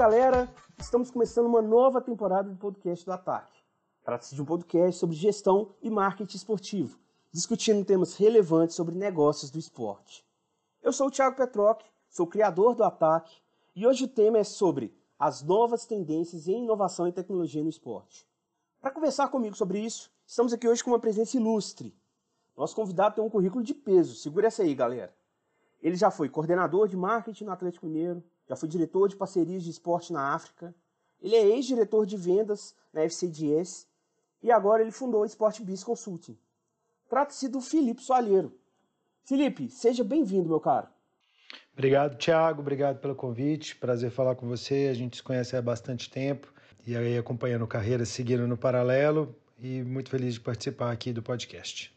galera! Estamos começando uma nova temporada do podcast do Ataque. Trata-se de um podcast sobre gestão e marketing esportivo, discutindo temas relevantes sobre negócios do esporte. Eu sou o Thiago Petroc, sou criador do Ataque, e hoje o tema é sobre as novas tendências em inovação e tecnologia no esporte. Para conversar comigo sobre isso, estamos aqui hoje com uma presença ilustre. Nosso convidado tem um currículo de peso, segura essa aí, galera. Ele já foi coordenador de marketing no Atlético Mineiro, já foi diretor de parcerias de esporte na África, ele é ex-diretor de vendas na FCDS e agora ele fundou o Sport Biz Consulting. Trata-se do Felipe Soalheiro. Felipe, seja bem-vindo, meu caro. Obrigado, Thiago. Obrigado pelo convite. Prazer falar com você. A gente se conhece há bastante tempo e aí acompanhando carreira, seguindo no paralelo e muito feliz de participar aqui do podcast.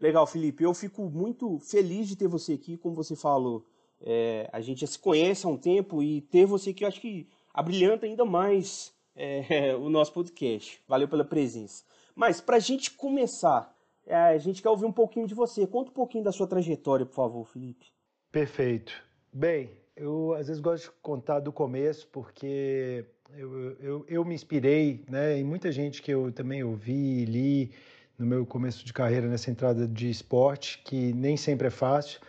Legal, Felipe. Eu fico muito feliz de ter você aqui, como você falou. É, a gente já se conhece há um tempo e ter você aqui, eu acho que abrilhanta ainda mais é, o nosso podcast. Valeu pela presença. Mas, para a gente começar, é, a gente quer ouvir um pouquinho de você. Conta um pouquinho da sua trajetória, por favor, Felipe. Perfeito. Bem, eu às vezes gosto de contar do começo, porque eu, eu, eu me inspirei né, em muita gente que eu também ouvi, li no meu começo de carreira nessa entrada de esporte, que nem sempre é fácil,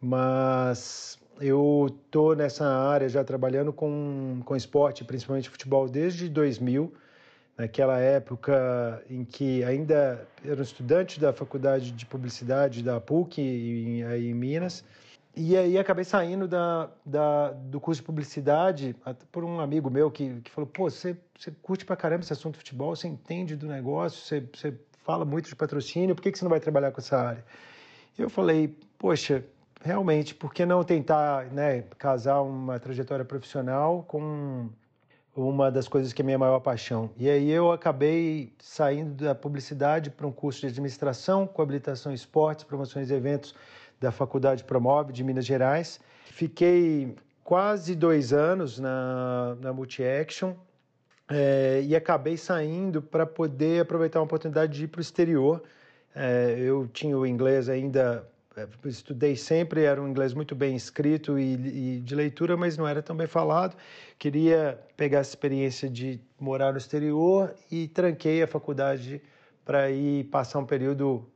mas eu tô nessa área já trabalhando com, com esporte, principalmente futebol, desde 2000, naquela época em que ainda era um estudante da faculdade de publicidade da PUC, em, em Minas, e aí acabei saindo da, da, do curso de publicidade por um amigo meu que, que falou, pô, você, você curte pra caramba esse assunto de futebol, você entende do negócio, você, você fala muito de patrocínio, por que, que você não vai trabalhar com essa área? E eu falei, poxa, realmente, por que não tentar né, casar uma trajetória profissional com uma das coisas que é minha maior paixão? E aí eu acabei saindo da publicidade para um curso de administração com habilitação em esportes, promoções e eventos da Faculdade Promove de Minas Gerais. Fiquei quase dois anos na, na Multi-Action é, e acabei saindo para poder aproveitar uma oportunidade de ir para o exterior. É, eu tinha o inglês ainda estudei sempre, era um inglês muito bem escrito e, e, de leitura, mas não era tão bem falado. Queria pegar essa experiência de morar no exterior e tranquei a faculdade para ir passar um período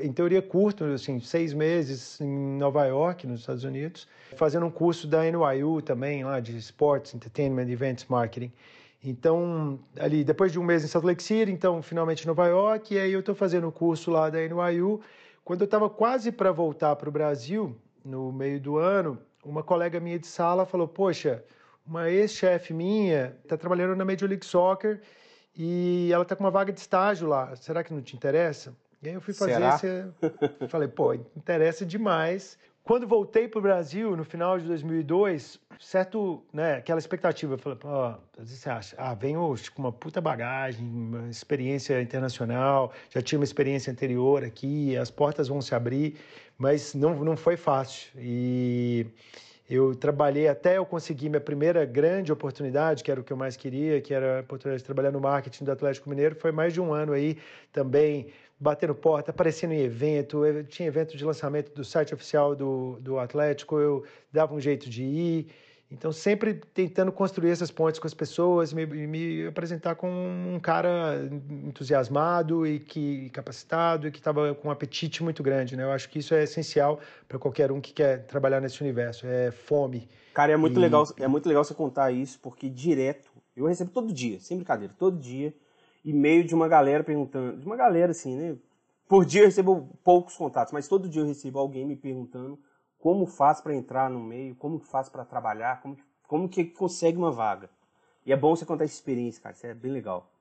em teoria curto, assim, seis meses em Nova York, nos Estados Unidos, fazendo um curso da NYU também, lá de Sports, Entertainment, Events Marketing. Então, ali, depois de um mês em Salt Lake City, então, finalmente em Nova York, e aí eu estou fazendo o curso lá da NYU. Quando eu estava quase para voltar para o Brasil, no meio do ano, uma colega minha de sala falou, poxa, uma ex-chefe minha está trabalhando na Major League Soccer e ela está com uma vaga de estágio lá, será que não te interessa? E aí eu fui fazer Será? esse. Falei, pô, interessa demais. Quando voltei para o Brasil, no final de 2002, certo, né, aquela expectativa, eu falei, pô, você acha, ah, venho com uma puta bagagem, uma experiência internacional, já tinha uma experiência anterior aqui, as portas vão se abrir, mas não, não foi fácil. E eu trabalhei até eu conseguir minha primeira grande oportunidade, que era o que eu mais queria, que era a oportunidade de trabalhar no marketing do Atlético Mineiro, foi mais de um ano aí também batendo porta, aparecendo em evento, eu tinha evento de lançamento do site oficial do, do Atlético, eu dava um jeito de ir. Então, sempre tentando construir essas pontes com as pessoas, me, me apresentar como um cara entusiasmado e que capacitado e que estava com um apetite muito grande. Né? Eu acho que isso é essencial para qualquer um que quer trabalhar nesse universo. É fome. Cara, é muito, e... legal, é muito legal você contar isso, porque direto, eu recebo todo dia, sem brincadeira, todo dia, e-mail de uma galera perguntando, de uma galera assim, né? Por dia eu recebo poucos contatos, mas todo dia eu recebo alguém me perguntando como faz para entrar no meio, como faz para trabalhar, como, como que consegue uma vaga. E é bom você contar essa experiência, cara, isso é bem legal.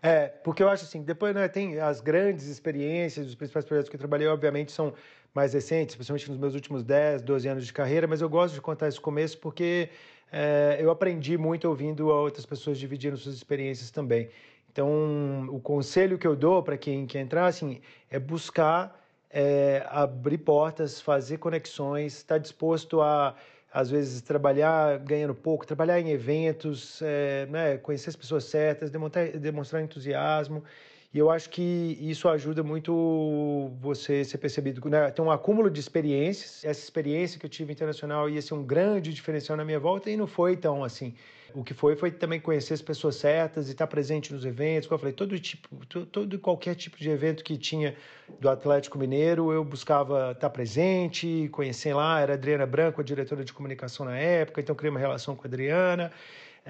É, porque eu acho assim, depois né, tem as grandes experiências, os principais projetos que eu trabalhei, obviamente, são mais recentes, principalmente nos meus últimos 10, 12 anos de carreira, mas eu gosto de contar esse começo porque é, eu aprendi muito ouvindo outras pessoas dividindo suas experiências também. Então, o conselho que eu dou para quem quer entrar assim, é buscar é, abrir portas, fazer conexões, estar tá disposto a, às vezes, trabalhar ganhando pouco, trabalhar em eventos, é, né, conhecer as pessoas certas, demonstrar, demonstrar entusiasmo E eu acho que isso ajuda muito você ser percebido. Né? Tem um acúmulo de experiências. Essa experiência que eu tive internacional ia ser um grande diferencial na minha volta e não foi tão assim. O que foi foi também conhecer as pessoas certas e estar presente nos eventos. Como eu falei, todo tipo, todo qualquer tipo de evento que tinha do Atlético Mineiro, eu buscava estar presente, conhecer lá. Era a Adriana Branco, a diretora de comunicação na época, então criei uma relação com a Adriana.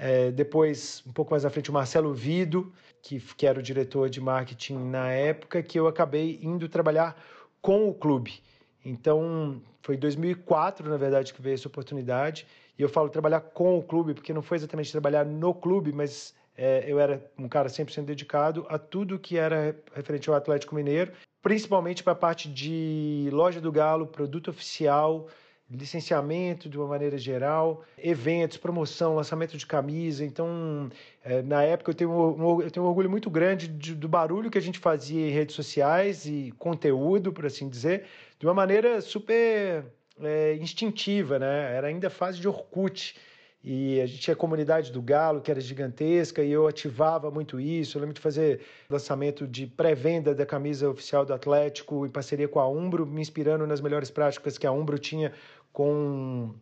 É, depois, um pouco mais à frente, o Marcelo Vido, que, que era o diretor de marketing na época, que eu acabei indo trabalhar com o clube. Então, foi em 2004, na verdade, que veio essa oportunidade. E eu falo trabalhar com o clube, porque não foi exatamente trabalhar no clube, mas é, eu era um cara 100% dedicado a tudo que era referente ao Atlético Mineiro, principalmente para a parte de loja do Galo, produto oficial, licenciamento de uma maneira geral, eventos, promoção, lançamento de camisa. Então, é, na época, eu tenho, um, eu tenho um orgulho muito grande de, do barulho que a gente fazia em redes sociais e conteúdo, por assim dizer, de uma maneira super é, instintiva, né? Era ainda fase de Orkut. E a gente tinha a comunidade do Galo, que era gigantesca, e eu ativava muito isso. Eu lembro de fazer lançamento de pré-venda da camisa oficial do Atlético em parceria com a Umbro, me inspirando nas melhores práticas que a Umbro tinha com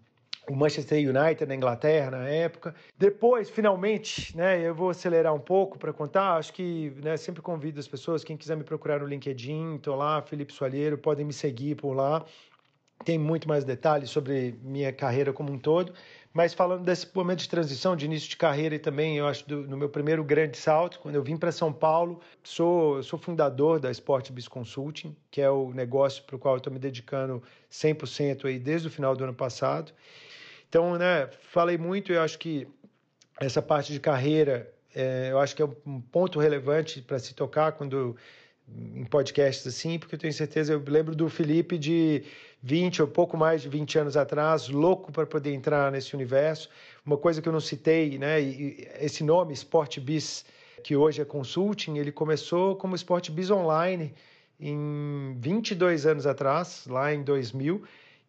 o Manchester United na Inglaterra na época. Depois, finalmente, né, eu vou acelerar um pouco para contar. Acho que né, sempre convido as pessoas, quem quiser me procurar no LinkedIn, estou lá, Felipe Soalheiro, podem me seguir por lá. Tem muito mais detalhes sobre minha carreira como um todo. Mas falando desse momento de transição, de início de carreira e também, eu acho, do, no meu primeiro grande salto, quando eu vim para São Paulo, sou, sou fundador da Sport Biz Consulting, que é o negócio para o qual eu estou me dedicando 100% aí desde o final do ano passado. Então, né, falei muito, eu acho que essa parte de carreira, é, eu acho que é um ponto relevante para se tocar quando em podcasts assim, porque eu tenho certeza, eu lembro do Felipe de 20 ou pouco mais de 20 anos atrás, louco para poder entrar nesse universo. Uma coisa que eu não citei, né, esse nome Sport Biz, que hoje é consulting, ele começou como Sport Biz Online em 22 anos atrás, lá em 2000,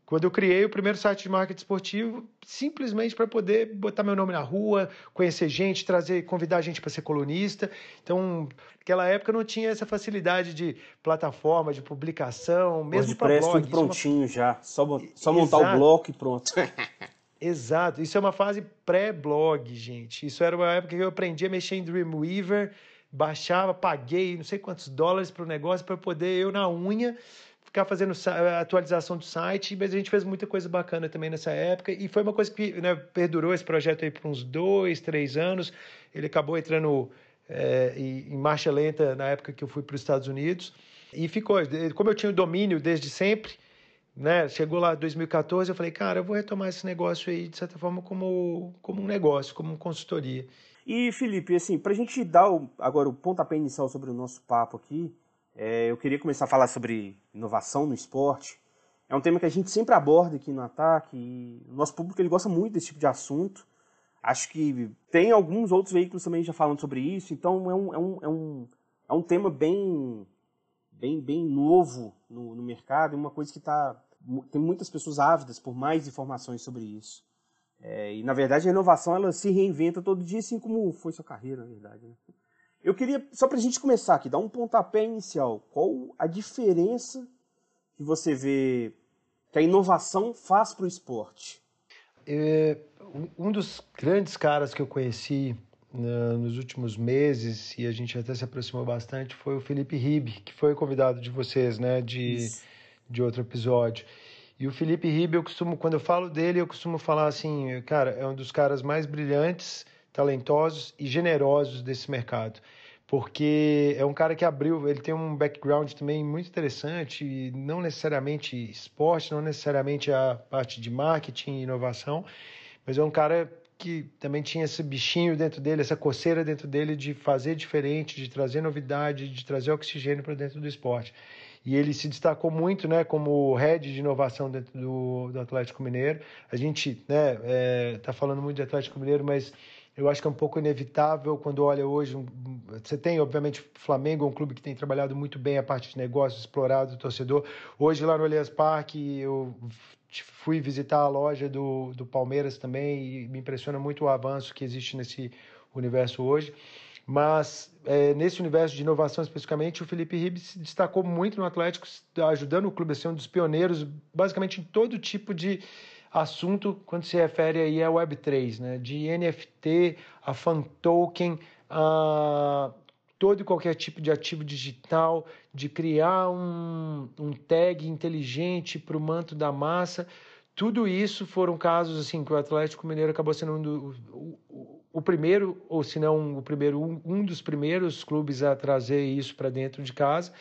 quando eu criei o primeiro site de marketing esportivo, simplesmente para poder botar meu nome na rua, conhecer gente, trazer, convidar gente para ser colunista. Então, naquela época não tinha essa facilidade de plataforma, de publicação, mesmo para blog. tudo prontinho é uma... já, só, só montar Exato. o bloco e pronto. Exato, isso é uma fase pré-blog, gente. Isso era uma época que eu aprendi a mexer em Dreamweaver, baixava, paguei não sei quantos dólares para o negócio para poder eu na unha ficar fazendo atualização do site, mas a gente fez muita coisa bacana também nessa época e foi uma coisa que né, perdurou esse projeto aí por uns dois, três anos. Ele acabou entrando é, em marcha lenta na época que eu fui para os Estados Unidos e ficou. Como eu tinha o domínio desde sempre, né, chegou lá 2014, eu falei, cara, eu vou retomar esse negócio aí de certa forma como, como um negócio, como uma consultoria. E Felipe, assim, para a gente dar o, agora o pontapé inicial sobre o nosso papo aqui, é, eu queria começar a falar sobre inovação no esporte. É um tema que a gente sempre aborda aqui no Ataque. E o nosso público ele gosta muito desse tipo de assunto. Acho que tem alguns outros veículos também já falando sobre isso. Então é um, é um, é um, é um tema bem, bem, bem novo no, no mercado. Uma coisa que tá, tem muitas pessoas ávidas por mais informações sobre isso. É, e na verdade a inovação ela se reinventa todo dia, assim como foi sua carreira, na verdade. Né? Eu queria, só para a gente começar aqui, dar um pontapé inicial. Qual a diferença que você vê que a inovação faz para o esporte? É, um dos grandes caras que eu conheci né, nos últimos meses, e a gente até se aproximou bastante, foi o Felipe Ribe, que foi convidado de vocês, né, de, de outro episódio. E o Felipe Ribe, eu costumo, quando eu falo dele, eu costumo falar assim, cara, é um dos caras mais brilhantes talentosos e generosos desse mercado. Porque é um cara que abriu, ele tem um background também muito interessante, não necessariamente esporte, não necessariamente a parte de marketing e inovação, mas é um cara que também tinha esse bichinho dentro dele, essa coceira dentro dele de fazer diferente, de trazer novidade, de trazer oxigênio para dentro do esporte. E ele se destacou muito né, como head de inovação dentro do, do Atlético Mineiro. A gente né, é, tá falando muito de Atlético Mineiro, mas eu acho que é um pouco inevitável quando olha hoje. Você tem, obviamente, Flamengo, um clube que tem trabalhado muito bem a parte de negócios, explorado o torcedor. Hoje, lá no Allianz Parque, eu fui visitar a loja do, do Palmeiras também e me impressiona muito o avanço que existe nesse universo hoje. Mas é, nesse universo de inovação especificamente, o Felipe Ribes se destacou muito no Atlético, ajudando o clube a ser um dos pioneiros, basicamente em todo tipo de assunto quando se refere aí a Web3, né? de NFT, a fan token, a todo e qualquer tipo de ativo digital, de criar um, um tag inteligente para o manto da massa. Tudo isso foram casos assim que o Atlético Mineiro acabou sendo um do, o, o, o, primeiro, ou se não o primeiro, um, um dos primeiros clubes a trazer isso para dentro de casa.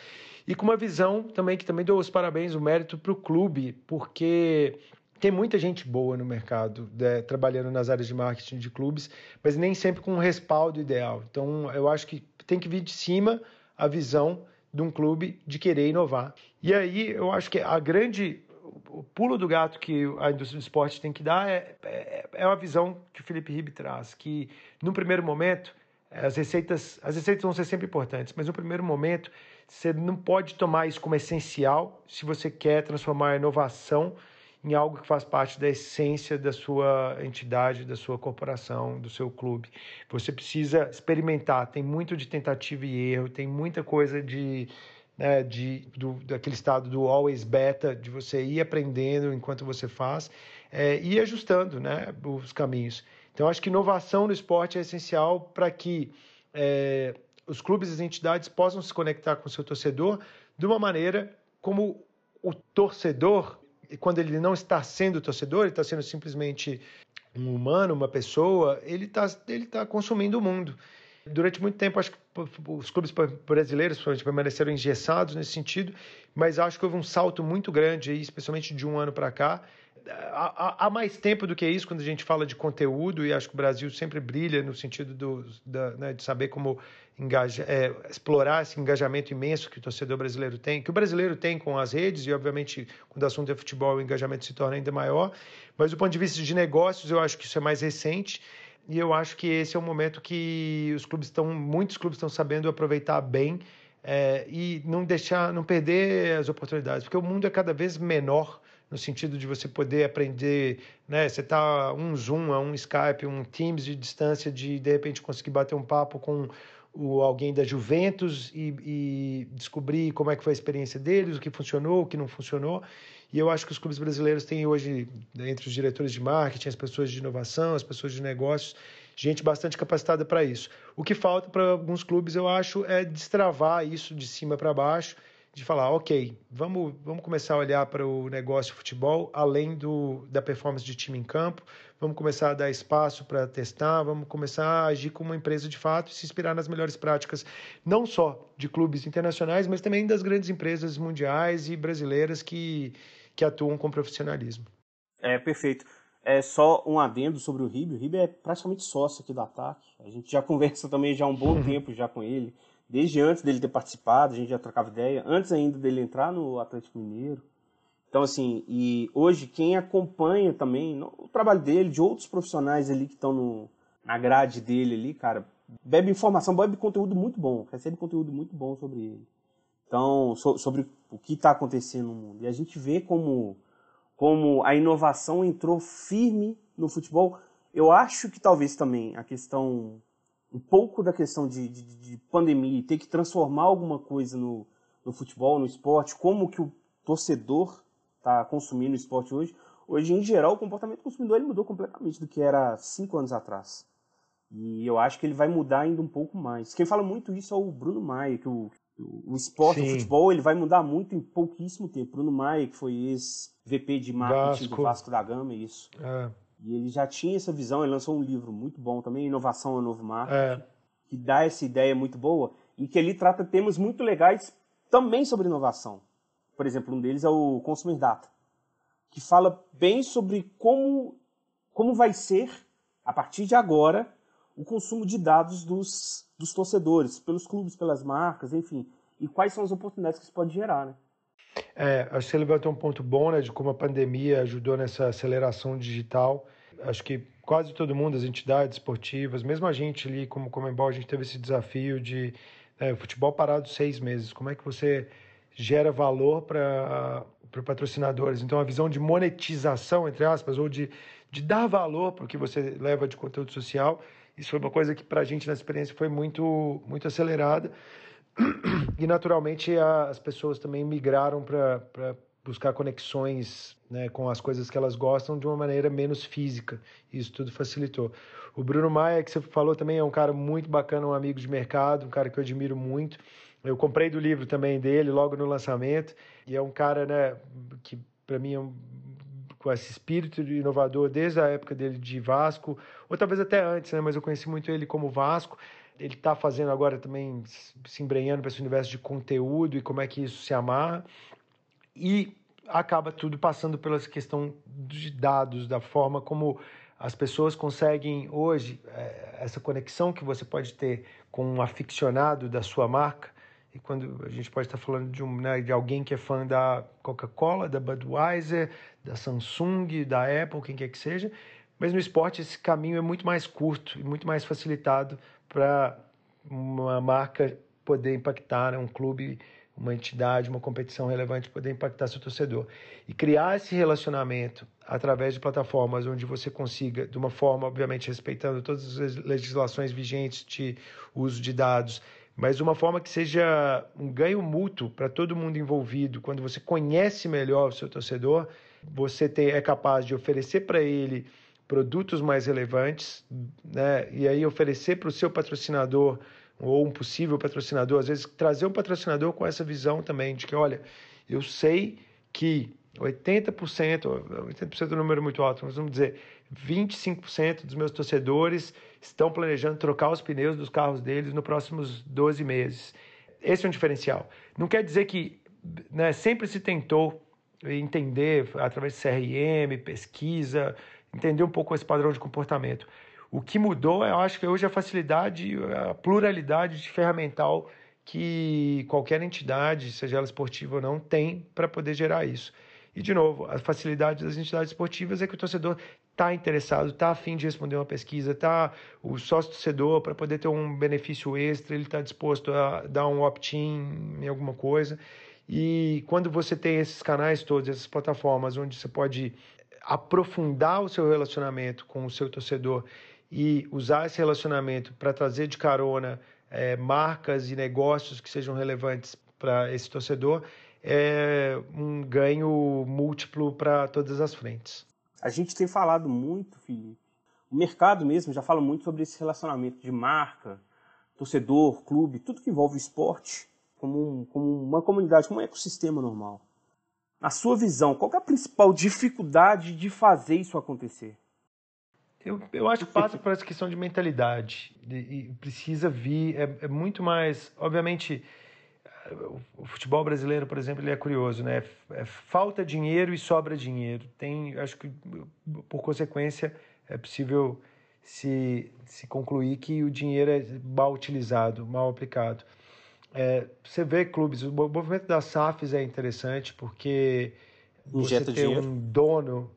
E com uma visão também que também dou os parabéns, o mérito para o clube, porque tem muita gente boa no mercado, né, trabalhando nas áreas de marketing de clubes, mas nem sempre com um respaldo ideal. Então, eu acho que tem que vir de cima a visão de um clube de querer inovar. E aí, eu acho que a grande o pulo do gato que a indústria do esporte tem que dar é, é, é a visão que o Felipe Ribe traz, que no primeiro momento as receitas, as receitas vão ser sempre importantes, mas no primeiro momento você não pode tomar isso como essencial se você quer transformar a inovação em algo que faz parte da essência da sua entidade, da sua corporação, do seu clube. Você precisa experimentar, tem muito de tentativa e erro, tem muita coisa de, né, de do, daquele estado do always beta, de você ir aprendendo enquanto você faz é, e ajustando né, os caminhos. Então, acho que inovação no esporte é essencial para que é, os clubes e as entidades possam se conectar com o seu torcedor de uma maneira como o torcedor quando ele não está sendo torcedor, ele está sendo simplesmente um humano, uma pessoa, ele está ele tá consumindo o mundo. Durante muito tempo, acho que os clubes brasileiros permaneceram engessados nesse sentido, mas acho que houve um salto muito grande, aí, especialmente de um ano para cá, há, há, mais tempo do que isso quando a gente fala de conteúdo e acho que o Brasil sempre brilha no sentido do, da, né, de saber como engaja, é, explorar esse engajamento imenso que o torcedor brasileiro tem, que o brasileiro tem com as redes e obviamente quando o assunto é futebol o engajamento se torna ainda maior, mas do ponto de vista de negócios eu acho que isso é mais recente e eu acho que esse é um momento que os clubes estão, muitos clubes estão sabendo aproveitar bem é, e não deixar, não perder as oportunidades, porque o mundo é cada vez menor no sentido de você poder aprender, né? Você tá um Zoom, um Skype, um Teams de distância, de de repente conseguir bater um papo com o, alguém da Juventus e, e, descobrir como é que foi a experiência deles, o que funcionou, o que não funcionou. E eu acho que os clubes brasileiros têm hoje, entre os diretores de marketing, as pessoas de inovação, as pessoas de negócios, gente bastante capacitada para isso. O que falta para alguns clubes, eu acho, é destravar isso de cima para baixo de falar, ok, vamos, vamos começar a olhar para o negócio de futebol além do, da performance de time em campo, vamos começar a dar espaço para testar, vamos começar a agir como uma empresa de fato e se inspirar nas melhores práticas, não só de clubes internacionais, mas também das grandes empresas mundiais e brasileiras que, que atuam com profissionalismo. É, perfeito. É só um adendo sobre o Ribe. O Ribe é praticamente sócio aqui do Ataque. A gente já conversa também já há um bom tempo já com ele desde antes dele ter participado, a gente já trocava ideia, antes ainda dele entrar no Atlético Mineiro. Então, assim, e hoje quem acompanha também o trabalho dele, de outros profissionais ali que estão na grade dele ali, cara, bebe informação, bebe conteúdo muito bom, recebe conteúdo muito bom sobre ele. Então, so, sobre o que está acontecendo no mundo. E a gente vê como, como a inovação entrou firme no futebol. Eu acho que talvez também a questão um pouco da questão de, de, de pandemia e ter que transformar alguma coisa no, no futebol, no esporte, como que o torcedor está consumindo o esporte hoje. Hoje, em geral, o comportamento do consumidor ele mudou completamente do que era cinco anos atrás. E eu acho que ele vai mudar ainda um pouco mais. Quem fala muito isso é o Bruno Maia, que o, o esporte, Sim. o futebol, ele vai mudar muito em pouquíssimo tempo. Bruno Maia, que foi ex-VP de marketing Vasco. do Vasco da Gama, isso. É. E ele já tinha essa visão, ele lançou um livro muito bom também, Inovação é o Novo Marketing, é. que dá essa ideia muito boa e que ele trata temas muito legais também sobre inovação. Por exemplo, um deles é o Consumer Data, que fala bem sobre como, como vai ser, a partir de agora, o consumo de dados dos, dos torcedores, pelos clubes, pelas marcas, enfim, e quais são as oportunidades que isso pode gerar, né? É, acho que você levantou um ponto bom, né, de como a pandemia ajudou nessa aceleração digital. Acho que quase todo mundo, as entidades esportivas, mesmo a gente ali como Comembol, a gente teve esse desafio de é, futebol parado seis meses. Como é que você gera valor para patrocinadores? Então, a visão de monetização, entre aspas, ou de, de dar valor para o que você leva de conteúdo social, Isso foi uma coisa que para a gente na experiência foi muito, muito acelerada. E naturalmente as pessoas também migraram para buscar conexões né, com as coisas que elas gostam de uma maneira menos física. Isso tudo facilitou. O Bruno Maia, que você falou também, é um cara muito bacana, um amigo de mercado, um cara que eu admiro muito. Eu comprei do livro também dele logo no lançamento e é um cara né, que para mim é um, com esse espírito inovador desde a época dele de Vasco, ou talvez até antes, né, mas eu conheci muito ele como Vasco. Ele está fazendo agora também, se embrenhando para esse universo de conteúdo e como é que isso se amarra. E acaba tudo passando pela questão de dados, da forma como as pessoas conseguem hoje, é, essa conexão que você pode ter com um aficionado da sua marca, e quando a gente pode estar falando de, um, né, de alguém que é fã da Coca-Cola, da Budweiser, da Samsung, da Apple, quem quer que seja, mas no esporte esse caminho é muito mais curto e muito mais facilitado para uma marca poder impactar, né, um clube uma entidade, uma competição relevante poder impactar seu torcedor. E criar esse relacionamento através de plataformas onde você consiga, de uma forma, obviamente, respeitando todas as legislações vigentes de uso de dados, mas de uma forma que seja um ganho mútuo para todo mundo envolvido. Quando você conhece melhor o seu torcedor, você tem, é capaz de oferecer para ele produtos mais relevantes, né? e aí oferecer para o seu patrocinador ou um possível patrocinador, às vezes trazer um patrocinador com essa visão também de que, olha, eu sei que 80%, 80% é um número muito alto, mas vamos dizer, 25% dos meus torcedores estão planejando trocar os pneus dos carros deles nos próximos 12 meses. Esse é um diferencial. Não quer dizer que né, sempre se tentou entender através de CRM, pesquisa, entender um pouco esse padrão de comportamento. O que mudou, eu acho que hoje a facilidade, a pluralidade de ferramental que qualquer entidade, seja ela esportiva ou não, tem para poder gerar isso. E, de novo, a facilidade das entidades esportivas é que o torcedor está interessado, está afim de responder uma pesquisa, tá o sócio torcedor para poder ter um benefício extra, ele está disposto a dar um opt-in em alguma coisa. E quando você tem esses canais todos, essas plataformas onde você pode aprofundar o seu relacionamento com o seu torcedor e usar esse relacionamento para trazer de carona é, marcas e negócios que sejam relevantes para esse torcedor é um ganho múltiplo para todas as frentes. A gente tem falado muito, Felipe. O mercado mesmo já fala muito sobre esse relacionamento de marca, torcedor, clube, tudo que envolve o esporte como, um, como uma comunidade, como um ecossistema normal. Na sua visão, qual é a principal dificuldade de fazer isso acontecer? Eu, eu acho que passa por essa questão de mentalidade. E, precisa vir. É, é, muito mais. Obviamente, o futebol brasileiro, por exemplo, ele é curioso, né? É, falta dinheiro e sobra dinheiro. Tem, acho que, por consequência, é possível se, se concluir que o dinheiro é mal utilizado, mal aplicado. É, você vê clubes, o movimento das SAFs é interessante porque Injeta você tem um dono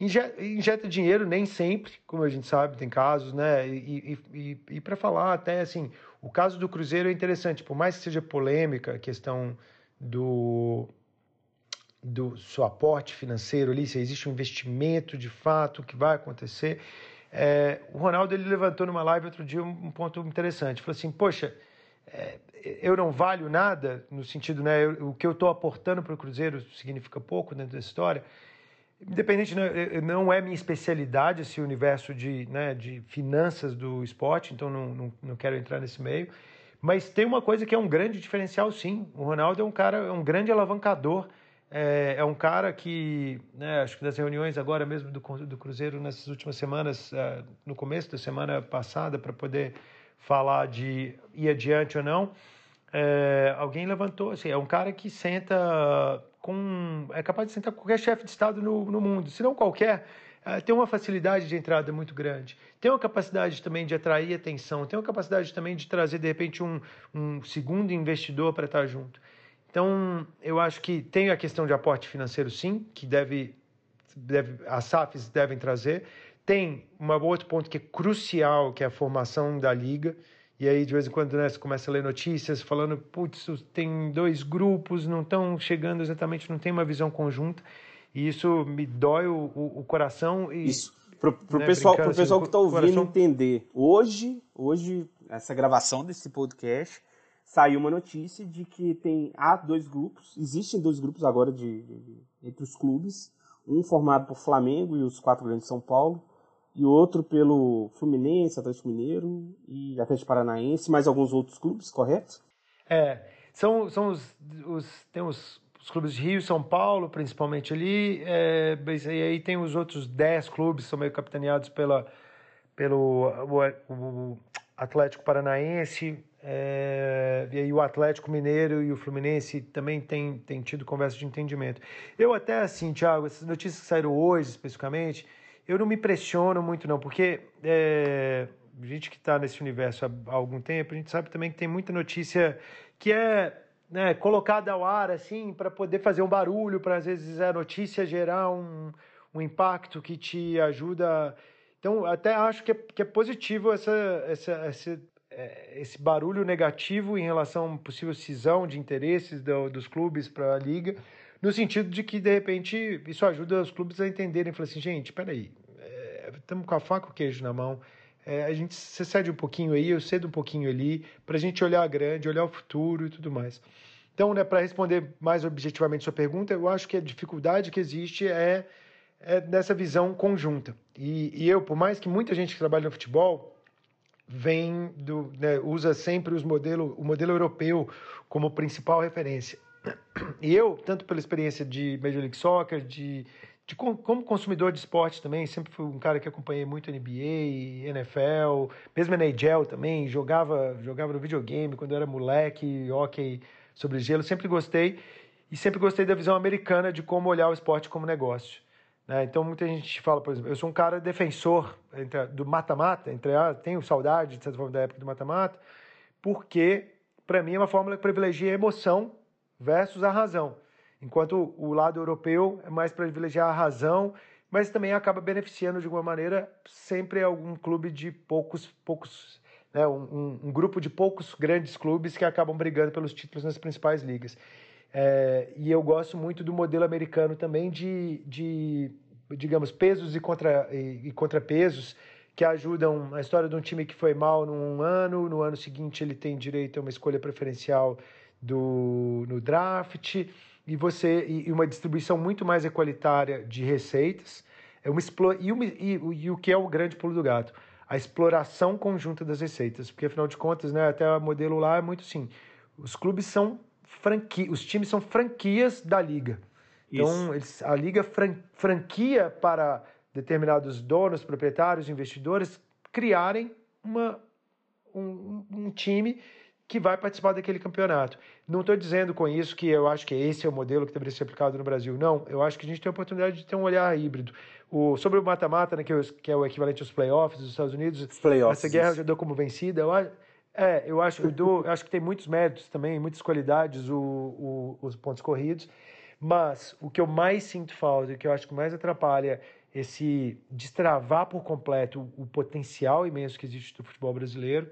injeta dinheiro nem sempre, como a gente sabe, tem casos, né? E, e, e, e para falar até assim, o caso do Cruzeiro é interessante, por mais que seja polêmica a questão do do seu aporte financeiro ali, se existe um investimento de fato que vai acontecer. É, o Ronaldo ele levantou numa live outro dia um, ponto interessante. Falou assim: Poxa, eu não valho nada, no sentido, né? Eu, o que eu estou aportando para o Cruzeiro significa pouco dentro da história. Independente, né, não é minha especialidade esse universo de, né, de finanças do esporte, então não, não, não quero entrar nesse meio. Mas tem uma coisa que é um grande diferencial, sim. O Ronaldo é um cara, é um grande alavancador. É, é um cara que, né, acho que das reuniões agora mesmo do, do Cruzeiro nessas últimas semanas, é, no começo da semana passada, para poder falar de ir adiante ou não, é, alguém levantou, assim, é um cara que senta com é capaz de sentar com qualquer chefe de Estado no, no mundo, se não qualquer, uh, tem uma facilidade de entrada muito grande, tem uma capacidade também de atrair atenção, tem uma capacidade também de trazer, de repente, um, um segundo investidor para estar junto. Então, eu acho que tem a questão de aporte financeiro, sim, que deve, deve as SAFs devem trazer. Tem um outro ponto que é crucial, que é a formação da liga. E aí, de vez em quando, né, você começa a ler notícias falando, putz, tem dois grupos, não estão chegando exatamente, não tem uma visão conjunta. E isso me dói o, o, o coração. E isso, Pro, pro né, pessoal, pro pessoal assim, que está ouvindo coração... entender, hoje, hoje, essa gravação desse podcast, saiu uma notícia de que tem há dois grupos, existem dois grupos agora de, de, de entre os clubes, um formado por Flamengo e os quatro grandes de São Paulo, e outro pelo Fluminense, Atlético Mineiro e Atlético Paranaense, mais alguns outros clubes, correto? É, são, são os, os tem os, os clubes de Rio São Paulo, principalmente ali, é, e aí tem os outros dez clubes, são meio capitaneados pela, pelo o, o Atlético Paranaense, é, e aí o Atlético Mineiro e o Fluminense também tem, tem tido conversa de entendimento. Eu até assim, Thiago, essas notícias que saíram hoje especificamente, eu não me pressiono muito não, porque é, gente que está nesse universo há algum tempo, a gente sabe também que tem muita notícia que é né, colocada ao ar assim para poder fazer um barulho, para às vezes a notícia gerar um, um impacto que te ajuda. Então, até acho que é, que é positivo essa, essa, essa é, esse barulho negativo em relação a uma possível cisão de interesses do, dos clubes para a liga, no sentido de que, de repente, isso ajuda os clubes a entenderem, falar assim, gente, peraí, estamos com a faca e o queijo na mão, é, a gente você cede um pouquinho aí, eu cedo um pouquinho ali, para a gente olhar grande, olhar o futuro e tudo mais. Então, né, para responder mais objetivamente sua pergunta, eu acho que a dificuldade que existe é, é nessa visão conjunta. E, e eu, por mais que muita gente que trabalha no futebol vem do, né, usa sempre os modelo, o modelo europeu como principal referência. E eu, tanto pela experiência de Major League Soccer, de, de como consumidor de esporte também, sempre fui um cara que acompanhei muito NBA, NFL, mesmo NHL também, jogava, jogava no videogame quando eu era moleque, hockey sobre gelo, sempre gostei e sempre gostei da visão americana de como olhar o esporte como negócio. Né? Então, muita gente fala, por exemplo, eu sou um cara defensor entre, do mata-mata, entre, ah, tenho saudade, de certa forma, da época do mata-mata, porque, para mim, é uma fórmula que privilegia a emoção versus a razão. Enquanto o lado europeu é mais privilegiar a razão, mas também acaba beneficiando, de alguma maneira, sempre algum clube de poucos, poucos né, um, um, grupo de poucos grandes clubes que acabam brigando pelos títulos nas principais ligas. É, e eu gosto muito do modelo americano também de, de digamos, pesos e, contra, e, e contrapesos que ajudam a história de um time que foi mal num ano, no ano seguinte ele tem direito a uma escolha preferencial do, no draft e você e uma distribuição muito mais equalitária de receitas. É uma e, uma, e, e, o que é o grande pulo do gato? A exploração conjunta das receitas. Porque afinal de contas né até o modelo lá é muito sim os clubes são franquia, os times são franquias da liga. Então, eles, a liga fran, franquia para determinados donos, proprietários, investidores criarem uma, um, um time que vai participar daquele campeonato. Não estou dizendo com isso que eu acho que esse é o modelo que deveria ser aplicado no Brasil. Não, eu acho que a gente tem a oportunidade de ter um olhar híbrido. O, sobre o mata-mata, né, que, é que, é o equivalente aos playoffs dos Estados Unidos, essa guerra já deu como vencida. Eu acho, é, eu acho, eu dou, eu acho que tem muitos méritos também, muitas qualidades o, o, os pontos corridos, mas o que eu mais sinto falta, o que eu acho que mais atrapalha esse destravar por completo o, o potencial imenso que existe do futebol brasileiro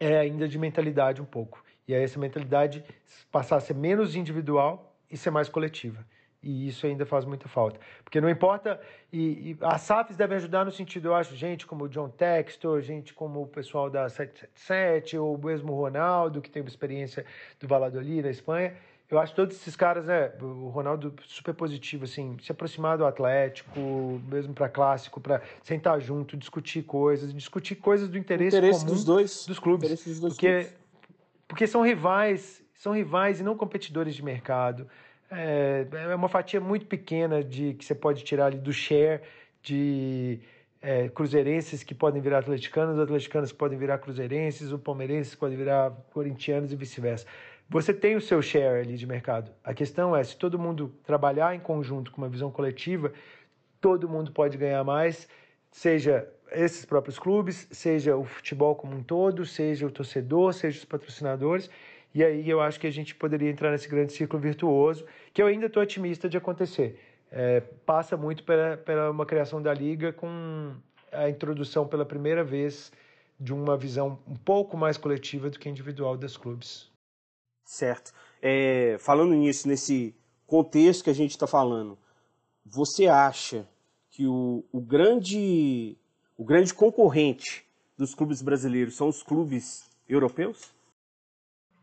é ainda de mentalidade um pouco. E aí essa mentalidade passar a ser menos individual e ser mais coletiva. E isso ainda faz muita falta. Porque não importa. E, e as SAFs devem ajudar no sentido, eu acho, gente como o John Textor, gente como o pessoal da 777, ou mesmo o Ronaldo, que uma experiência do Valladolid, na Espanha. Eu acho todos esses caras, né? O Ronaldo super positivo, assim, se aproximar do Atlético, mesmo para clássico, para sentar junto, discutir coisas, discutir coisas do interesse, interesse comum dos dois, dos clubes. Dos dois porque, clubes. porque são rivais, são rivais e não competidores de mercado. É, é uma fatia muito pequena de que você pode tirar ali do share de é, cruzeirenses que podem virar atleticanos, atleticanos que podem virar cruzeirenses, o palmeirenses podem virar corintianos e vice-versa. Você tem o seu share ali de mercado. A questão é, se todo mundo trabalhar em conjunto com uma visão coletiva, todo mundo pode ganhar mais, seja esses próprios clubes, seja o futebol como um todo, seja o torcedor, seja os patrocinadores. E aí eu acho que a gente poderia entrar nesse grande ciclo virtuoso, que eu ainda estou otimista de acontecer. É, passa muito pela, pela uma criação da liga com a introdução pela primeira vez de uma visão um pouco mais coletiva do que individual das clubes. Certo. É, falando nisso, nesse contexto que a gente está falando, você acha que o, o, grande, o grande concorrente dos clubes brasileiros são os clubes europeus?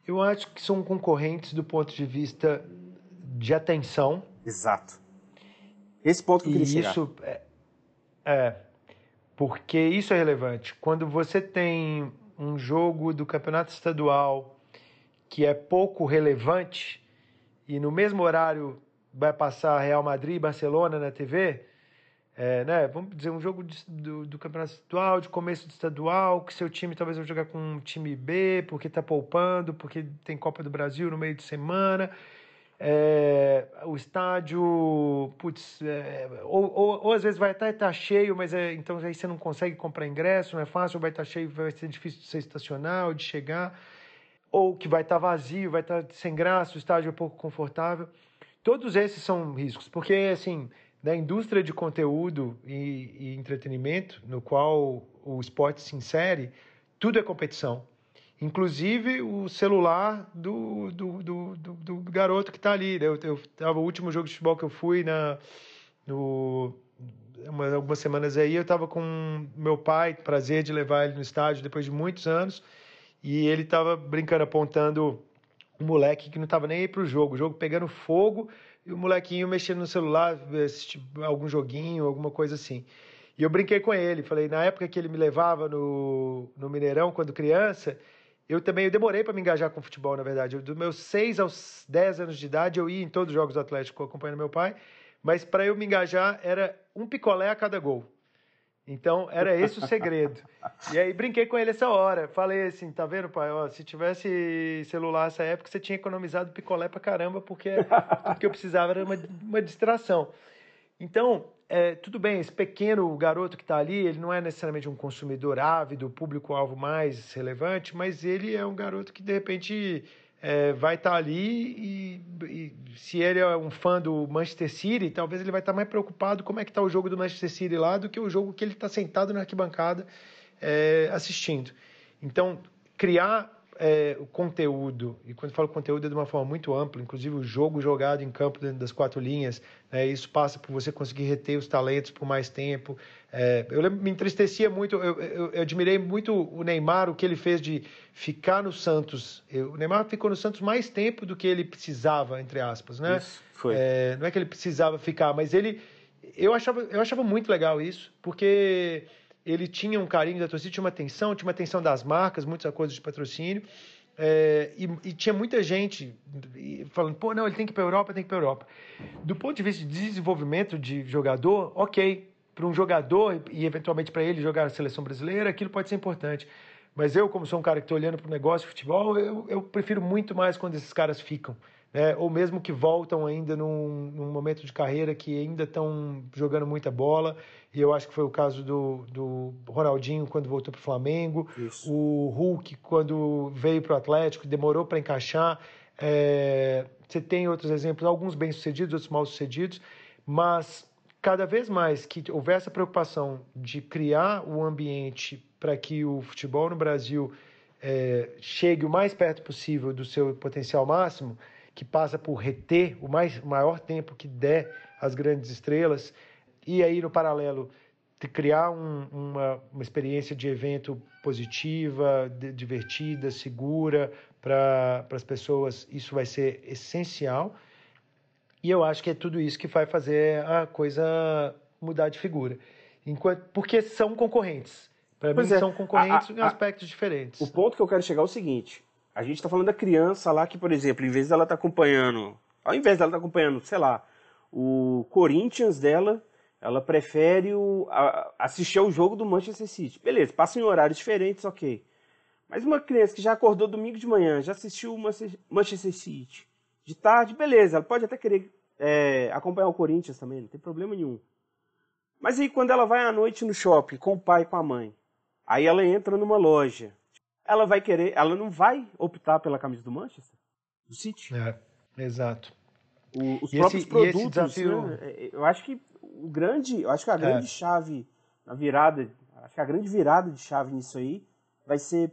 Eu acho que são concorrentes do ponto de vista de atenção. Exato. Esse ponto que eu queria e isso é, é, porque isso é relevante. Quando você tem um jogo do campeonato estadual que é pouco relevante e no mesmo horário vai passar Real Madrid e Barcelona na TV, é, né, vamos dizer, um jogo de, do, do, campeonato estadual, de começo do estadual, que seu time talvez vai jogar com um time B, porque está poupando, porque tem Copa do Brasil no meio de semana. É, o estádio, putz, é, ou, ou, ou, às vezes vai estar tá, cheio, mas é, então aí você não consegue comprar ingresso, não é fácil, vai estar tá cheio, vai ser difícil de você estacionar ou de chegar, ou que vai estar tá vazio, vai estar tá sem graça, o estádio é pouco confortável. Todos esses são riscos, porque assim, da indústria de conteúdo e, e entretenimento, no qual o esporte se insere, tudo é competição. Inclusive o celular do, do, do, do, do garoto que está ali. Eu, eu tava, o último jogo de futebol que eu fui na, no, uma, algumas semanas aí, eu estava com meu pai, prazer de levar ele no estádio depois de muitos anos, e ele estava brincando, apontando um moleque que não estava nem aí para o jogo, o jogo pegando fogo, e o molequinho mexendo no celular, assistir algum joguinho, alguma coisa assim. E eu brinquei com ele, falei, na época que ele me levava no, no Mineirão, quando criança, eu também eu demorei para me engajar com futebol, na verdade. Eu, dos meus 6 aos 10 anos de idade, eu ia em todos os jogos do Atlético acompanhando meu pai, mas para eu me engajar era um picolé a cada gol. Então, era esse o segredo. E aí brinquei com ele essa hora. Falei assim, tá vendo, pai? Ó, se tivesse celular nessa época, você tinha economizado picolé pra caramba, porque tudo que eu precisava era uma, uma distração. Então, é, tudo bem, esse pequeno garoto que está ali, ele não é necessariamente um consumidor ávido, público-alvo mais relevante, mas ele é um garoto que, de repente, é, vai estar tá ali e, e, se ele é um fã do Manchester City, talvez ele vai estar tá mais preocupado como é que está o jogo do Manchester City lá do que o jogo que ele está sentado na arquibancada é, assistindo. Então, criar é, o conteúdo, e quando eu falo conteúdo é de uma forma muito ampla, inclusive o jogo jogado em campo dentro das quatro linhas, né, isso passa por você conseguir reter os talentos por mais tempo. É, eu me entristecia muito, eu, eu, eu, admirei muito o Neymar, o que ele fez de ficar no Santos. Eu, o Neymar ficou no Santos mais tempo do que ele precisava, entre aspas, né? Isso, foi. É, não é que ele precisava ficar, mas ele... Eu achava, eu achava muito legal isso, porque ele tinha um carinho da torcida, tinha uma atenção, tinha uma atenção das marcas, muitos acordos de patrocínio. É, e, e, tinha muita gente falando, pô, não, ele tem que ir para Europa, tem que ir para Europa. Do ponto de vista de desenvolvimento de jogador, ok, para um jogador e eventualmente para ele jogar na seleção brasileira, aquilo pode ser importante. Mas eu, como sou um cara que estou olhando para o negócio de futebol, eu, eu prefiro muito mais quando esses caras ficam né? ou mesmo que voltam ainda num, num momento de carreira que ainda estão jogando muita bola. E eu acho que foi o caso do, do Ronaldinho quando voltou para o Flamengo, Isso. o Hulk quando veio para o Atlético, demorou para encaixar. É, você tem outros exemplos, alguns bem-sucedidos, outros mal-sucedidos, mas cada vez mais que houver essa preocupação de criar o um ambiente para que o futebol no Brasil é, chegue o mais perto possível do seu potencial máximo, que passa por reter o, mais, o maior tempo que der as grandes estrelas, e aí, no paralelo, de criar um, uma, uma experiência de evento positiva, de, divertida, segura para as pessoas, isso vai ser essencial. E eu acho que é tudo isso que vai fazer a coisa mudar de figura. Enquanto, porque são concorrentes. Para mim, é. são concorrentes a, a, em aspectos diferentes. O ponto que eu quero chegar é o seguinte: a gente está falando da criança lá que, por exemplo, em vez dela estar tá acompanhando, ao invés dela estar tá acompanhando, sei lá, o Corinthians dela, ela prefere o, a, assistir ao jogo do Manchester City. Beleza, passa em horários diferentes, ok. Mas uma criança que já acordou domingo de manhã, já assistiu o Manchester City de tarde, beleza, ela pode até querer é, acompanhar o Corinthians também, não tem problema nenhum. Mas aí quando ela vai à noite no shopping com o pai e com a mãe, aí ela entra numa loja, ela vai querer, ela não vai optar pela camisa do Manchester, do City. É, exato. O, os e próprios esse, produtos, desafio... né? É, eu acho que o grande, eu acho que a grande é. chave na virada, acho que a grande virada de chave nisso aí vai ser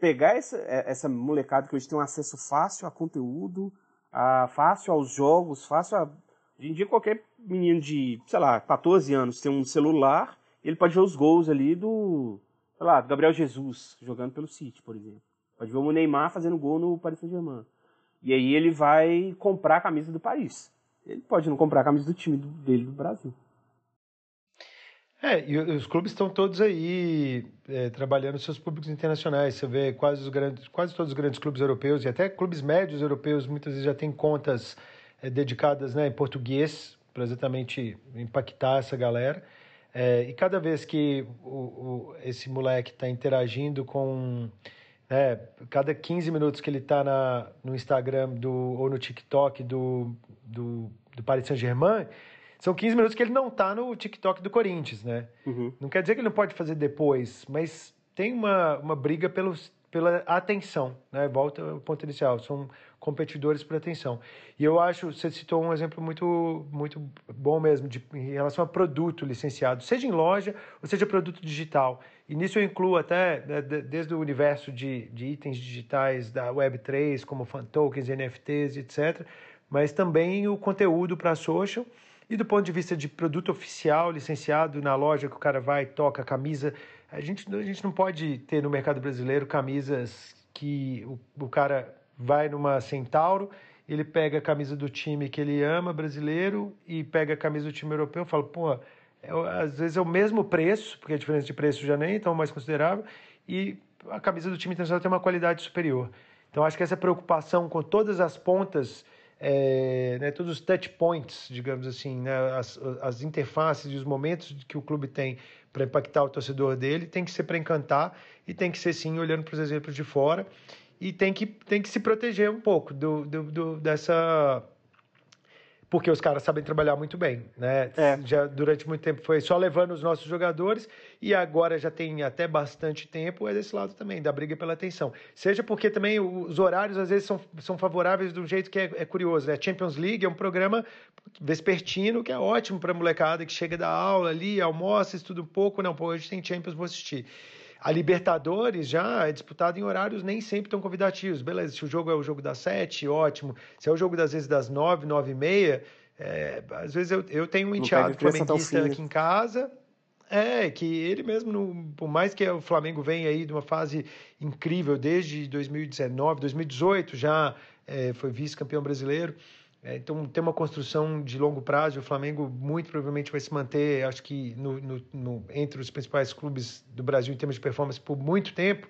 pegar essa, é, essa molecada que hoje tem um acesso fácil a conteúdo, a, fácil aos jogos, fácil a, Hoje em dia, qualquer menino de, sei lá, 14 anos tem um celular, ele pode ver os gols ali do, sei lá, Gabriel Jesus jogando pelo City, por exemplo. Pode ver o Neymar fazendo gol no Paris Saint-Germain. E aí ele vai comprar a camisa do Paris. Ele pode não comprar a camisa do time dele do Brasil. É, e os clubes estão todos aí é, trabalhando seus públicos internacionais. Você vê quase, os grandes, quase todos os grandes clubes europeus e até clubes médios europeus muitas vezes já têm contas é, dedicadas né, em português para exatamente impactar essa galera. É, e cada vez que o, o, esse moleque está interagindo com. Né, cada 15 minutos que ele está no Instagram do, ou no TikTok do, do, do Paris Saint-Germain são 15 minutos que ele não tá no TikTok do Corinthians, né? Uhum. Não quer dizer que ele não pode fazer depois, mas tem uma, uma briga pelos, pela atenção, né? Volta ao ponto inicial, são competidores por atenção. E eu acho, você citou um exemplo muito, muito bom mesmo, de, em relação a produto licenciado, seja em loja ou seja produto digital. E nisso eu incluo até, né, desde o universo de, de itens digitais da Web3, como fan tokens, NFTs, etc., mas também o conteúdo para social e do ponto de vista de produto oficial, licenciado na loja que o cara vai, toca a camisa, a gente, a gente não pode ter no mercado brasileiro camisas que o, o cara vai numa Centauro, ele pega a camisa do time que ele ama, brasileiro, e pega a camisa do time europeu e fala, pô, é, às vezes é o mesmo preço, porque a diferença de preço já nem é tão mais considerável, e a camisa do time internacional tem uma qualidade superior. Então acho que essa preocupação com todas as pontas é, né, todos os touch points, digamos assim, né, as, as interfaces e os momentos que o clube tem para impactar o torcedor dele, tem que ser para encantar e tem que ser sim olhando para os exemplos de fora e tem que, tem que se proteger um pouco do, do, do dessa porque os caras sabem trabalhar muito bem, né? É. Já durante muito tempo foi só levando os nossos jogadores e agora já tem até bastante tempo é desse lado também, da briga pela atenção. Seja porque também os horários às vezes são, são favoráveis de um jeito que é, é curioso, né? Champions League é um programa vespertino que é ótimo para molecada que chega da aula ali, almoça, estuda um pouco, não, pô, hoje tem Champions, vou assistir. A Libertadores já é disputada em horários nem sempre tão convidativos. Beleza, se o jogo é o jogo das sete, ótimo. Se é o jogo das vezes das nove, nove e meia, é, às vezes eu, eu tenho um enteado flamenguista aqui em casa. É, que ele mesmo, no, por mais que o Flamengo venha aí de uma fase incrível desde 2019, 2018 já é, foi vice-campeão brasileiro. É, então tem uma construção de longo prazo. O Flamengo muito provavelmente vai se manter, acho que no, no, no, entre os principais clubes do Brasil em termos de performance por muito tempo.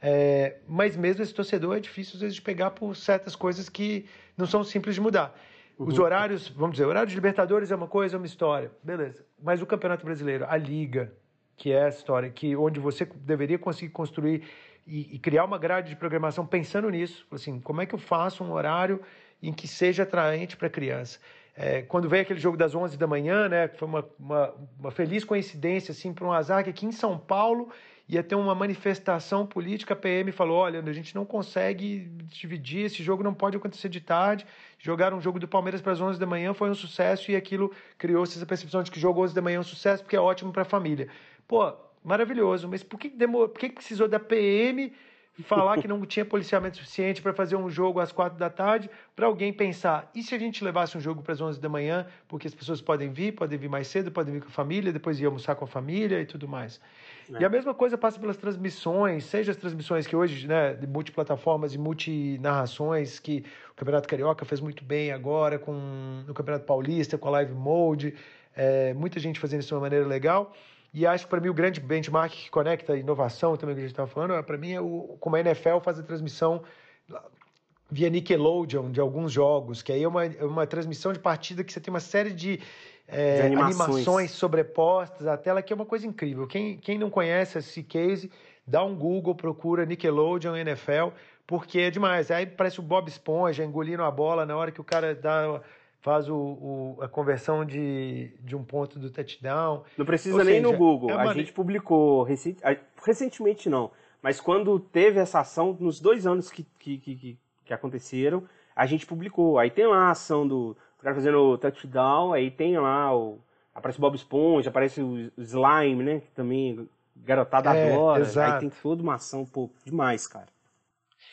É, mas mesmo esse torcedor é difícil às vezes de pegar por certas coisas que não são simples de mudar. Uhum. Os horários, vamos dizer, o horário de Libertadores é uma coisa, é uma história, beleza. Mas o Campeonato Brasileiro, a Liga, que é a história, que onde você deveria conseguir construir e, e criar uma grade de programação pensando nisso, assim, como é que eu faço um horário em que seja atraente para a criança. É, quando veio aquele jogo das 11 da manhã, né, foi uma, uma, uma feliz coincidência, assim, para um azar que aqui em São Paulo ia ter uma manifestação política, a PM falou, olha, a gente não consegue dividir, esse jogo não pode acontecer de tarde, jogaram um jogo do Palmeiras para as 11 da manhã, foi um sucesso e aquilo criou-se essa percepção de que jogo 11 da manhã é um sucesso porque é ótimo para a família. Pô, maravilhoso, mas por que, demorou, por que precisou da PM falar que não tinha policiamento suficiente para fazer um jogo às quatro da tarde, para alguém pensar, e se a gente levasse um jogo para as onze da manhã, porque as pessoas podem vir, podem vir mais cedo, podem vir com a família, depois ir almoçar com a família e tudo mais. É. E a mesma coisa passa pelas transmissões, seja as transmissões que hoje, né, de multiplataformas e multinarrações, que o Campeonato Carioca fez muito bem agora, com no Campeonato Paulista, com a Live Mode, é, muita gente fazendo isso de uma maneira legal. E acho que para mim o grande benchmark que conecta a inovação também que a gente estava falando, é, para mim é o, como a NFL faz a transmissão via Nickelodeon de alguns jogos, que aí é uma, é uma transmissão de partida que você tem uma série de, é, animações. animações. sobrepostas à tela, que é uma coisa incrível. Quem, quem não conhece esse case, dá um Google, procura Nickelodeon NFL, porque é demais. Aí parece o Bob Esponja engolindo a bola na hora que o cara dá faz o, o, a conversão de, de um ponto do touchdown. Não precisa Ou nem seja, no Google. É a gente publicou recent, recentemente não, mas quando teve essa ação, nos dois anos que, que, que, que aconteceram, a gente publicou. Aí tem lá a ação do, cara fazendo o touchdown, aí tem lá o. Aparece o Bob Esponja, aparece o Slime, né? Que também garotada é, adora. Exato. Aí tem toda uma ação, pô, demais, cara.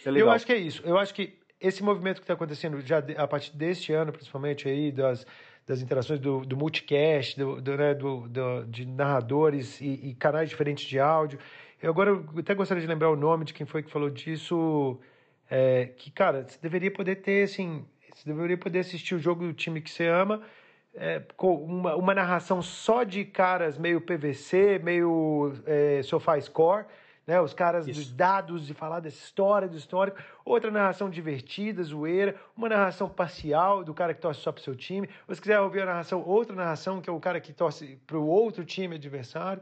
É Eu acho que é isso. Eu acho que esse movimento que está acontecendo já a partir deste ano, principalmente aí das, das interações do, do multicast, do, do, né, do, do, de narradores e, e, canais diferentes de áudio. Eu agora até gostaria de lembrar o nome de quem foi que falou disso, é, que, cara, você deveria poder ter, assim, você deveria poder assistir o jogo do time que você ama é, com uma, uma narração só de caras meio PVC, meio é, score, né? Os caras Isso. dos dados de falar dessa história, do histórico. Outra narração divertida, zoeira. Uma narração parcial do cara que torce só para o seu time. Ou se quiser ouvir a narração, outra narração que é o cara que torce para o outro time adversário.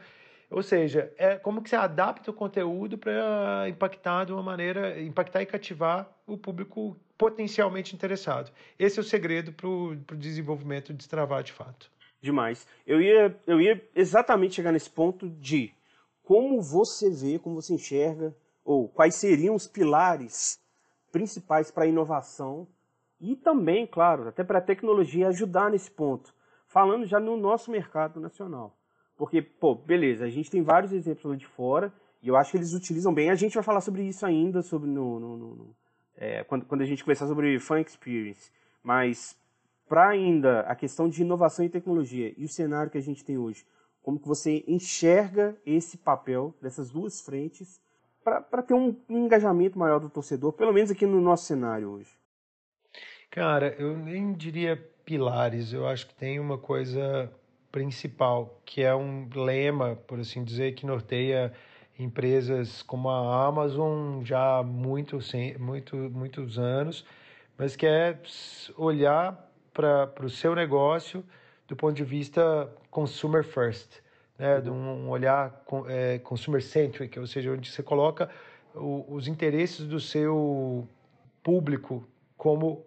Ou seja, é como que você adapta o conteúdo para impactar de uma maneira, impactar e cativar o público potencialmente interessado. Esse é o segredo para o desenvolvimento de destravar de fato. Demais. Eu ia, eu ia exatamente chegar nesse ponto de como você vê, como você enxerga, ou quais seriam os pilares principais para a inovação e também, claro, até para a tecnologia ajudar nesse ponto, falando já no nosso mercado nacional. Porque, pô, beleza, a gente tem vários exemplos lá de fora e eu acho que eles utilizam bem. A gente vai falar sobre isso ainda, sobre no, no, no é, quando, quando a gente conversar sobre Fan Experience. Mas, para ainda a questão de inovação e tecnologia e o cenário que a gente tem hoje, como que você enxerga esse papel dessas duas frentes para ter um, engajamento maior do torcedor, pelo menos aqui no nosso cenário hoje? Cara, eu nem diria pilares, eu acho que tem uma coisa principal, que é um lema, por assim dizer, que norteia empresas como a Amazon já há muito, muito, muitos anos, mas que é olhar para o seu negócio do ponto de vista consumer first, né? de um olhar é, consumer centric, ou seja, onde você coloca o, os interesses do seu público como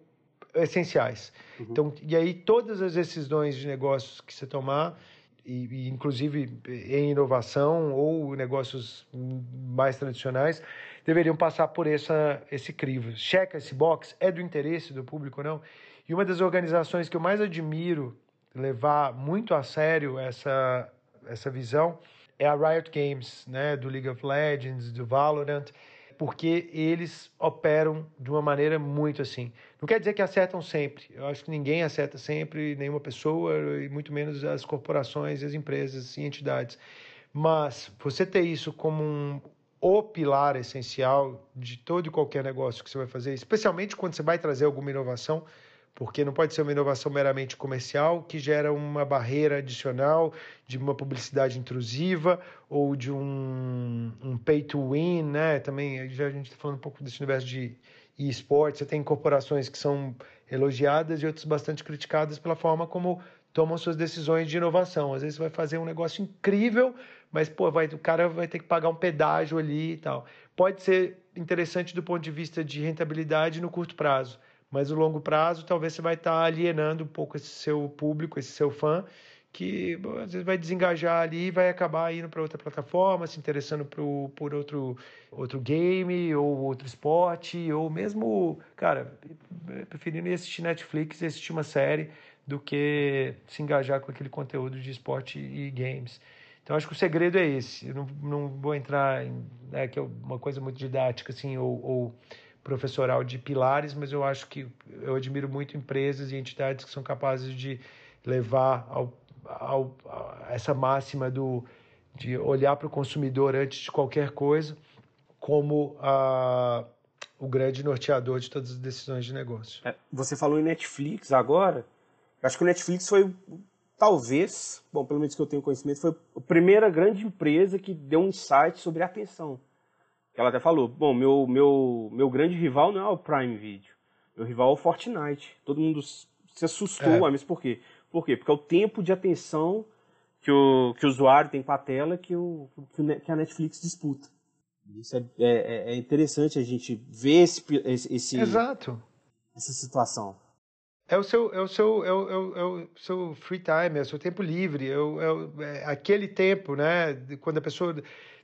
essenciais. Uhum. Então, e aí todas as decisões de negócios que você tomar, e, e, inclusive em inovação ou negócios mais tradicionais, deveriam passar por essa, esse crivo. Checa esse box, é do interesse do público ou não? E uma das organizações que eu mais admiro levar muito a sério essa, essa visão é a Riot Games, né, do League of Legends, do Valorant, porque eles operam de uma maneira muito assim. Não quer dizer que acertam sempre. Eu acho que ninguém acerta sempre, nenhuma pessoa, e muito menos as corporações, as empresas e entidades. Mas você ter isso como um, o pilar essencial de todo e qualquer negócio que você vai fazer, especialmente quando você vai trazer alguma inovação, porque não pode ser uma inovação meramente comercial que gera uma barreira adicional de uma publicidade intrusiva ou de um, um pay to win, né? Também já a gente está falando um pouco desse universo de esportes. Você tem corporações que são elogiadas e outras bastante criticadas pela forma como tomam suas decisões de inovação. Às vezes você vai fazer um negócio incrível, mas pô, vai, o cara vai ter que pagar um pedágio ali e tal. Pode ser interessante do ponto de vista de rentabilidade no curto prazo mas no longo prazo talvez você vai estar alienando um pouco esse seu público, esse seu fã, que às vezes vai desengajar ali e vai acabar indo para outra plataforma, se interessando por, por outro, outro game ou outro esporte, ou mesmo, cara, preferindo ir assistir Netflix e assistir uma série do que se engajar com aquele conteúdo de esporte e games. Então acho que o segredo é esse. Eu não, não vou entrar em né, que é uma coisa muito didática assim ou, ou professoral de pilares, mas eu acho que eu admiro muito empresas e entidades que são capazes de levar ao, ao, a essa máxima do, de olhar para o consumidor antes de qualquer coisa como a, o grande norteador de todas as decisões de negócio. É, você falou em Netflix agora. Acho que o Netflix foi, talvez, bom, pelo menos que eu tenho conhecimento, foi a primeira grande empresa que deu um insight sobre atenção. Ela até falou, bom, meu, meu, meu grande rival não é o Prime Video. Meu rival é o Fortnite. Todo mundo se assustou, é. mas por quê? Por quê? Porque é o tempo de atenção que o, que o usuário tem com a tela que, o, que a Netflix disputa. Isso é, é, é interessante a gente ver esse, esse, Exato. essa situação. É o seu, é o seu, é o, é o, é o seu free time, é o seu tempo livre, é, o, é, é aquele tempo, né? Quando a pessoa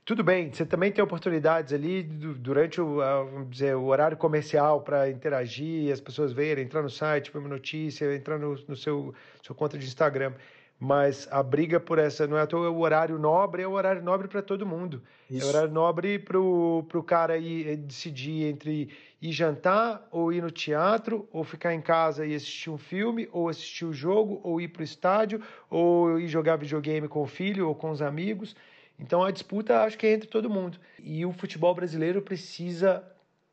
tudo bem, você também tem oportunidades ali durante o, vamos dizer, o horário comercial para interagir, as pessoas verem, entrar no site, ver uma notícia, entrar no, no seu sua conta de Instagram. mas a briga por essa não é à toa o horário nobre, é o horário nobre para todo mundo. Isso. É o horário nobre para o cara ir eh, decidir entre ir jantar, ou ir no teatro, ou ficar em casa e assistir um filme, ou assistir o jogo, ou ir para o estádio, ou ir jogar videogame com o filho ou com os amigos. Então a disputa acho que é entre todo mundo. E o futebol brasileiro precisa,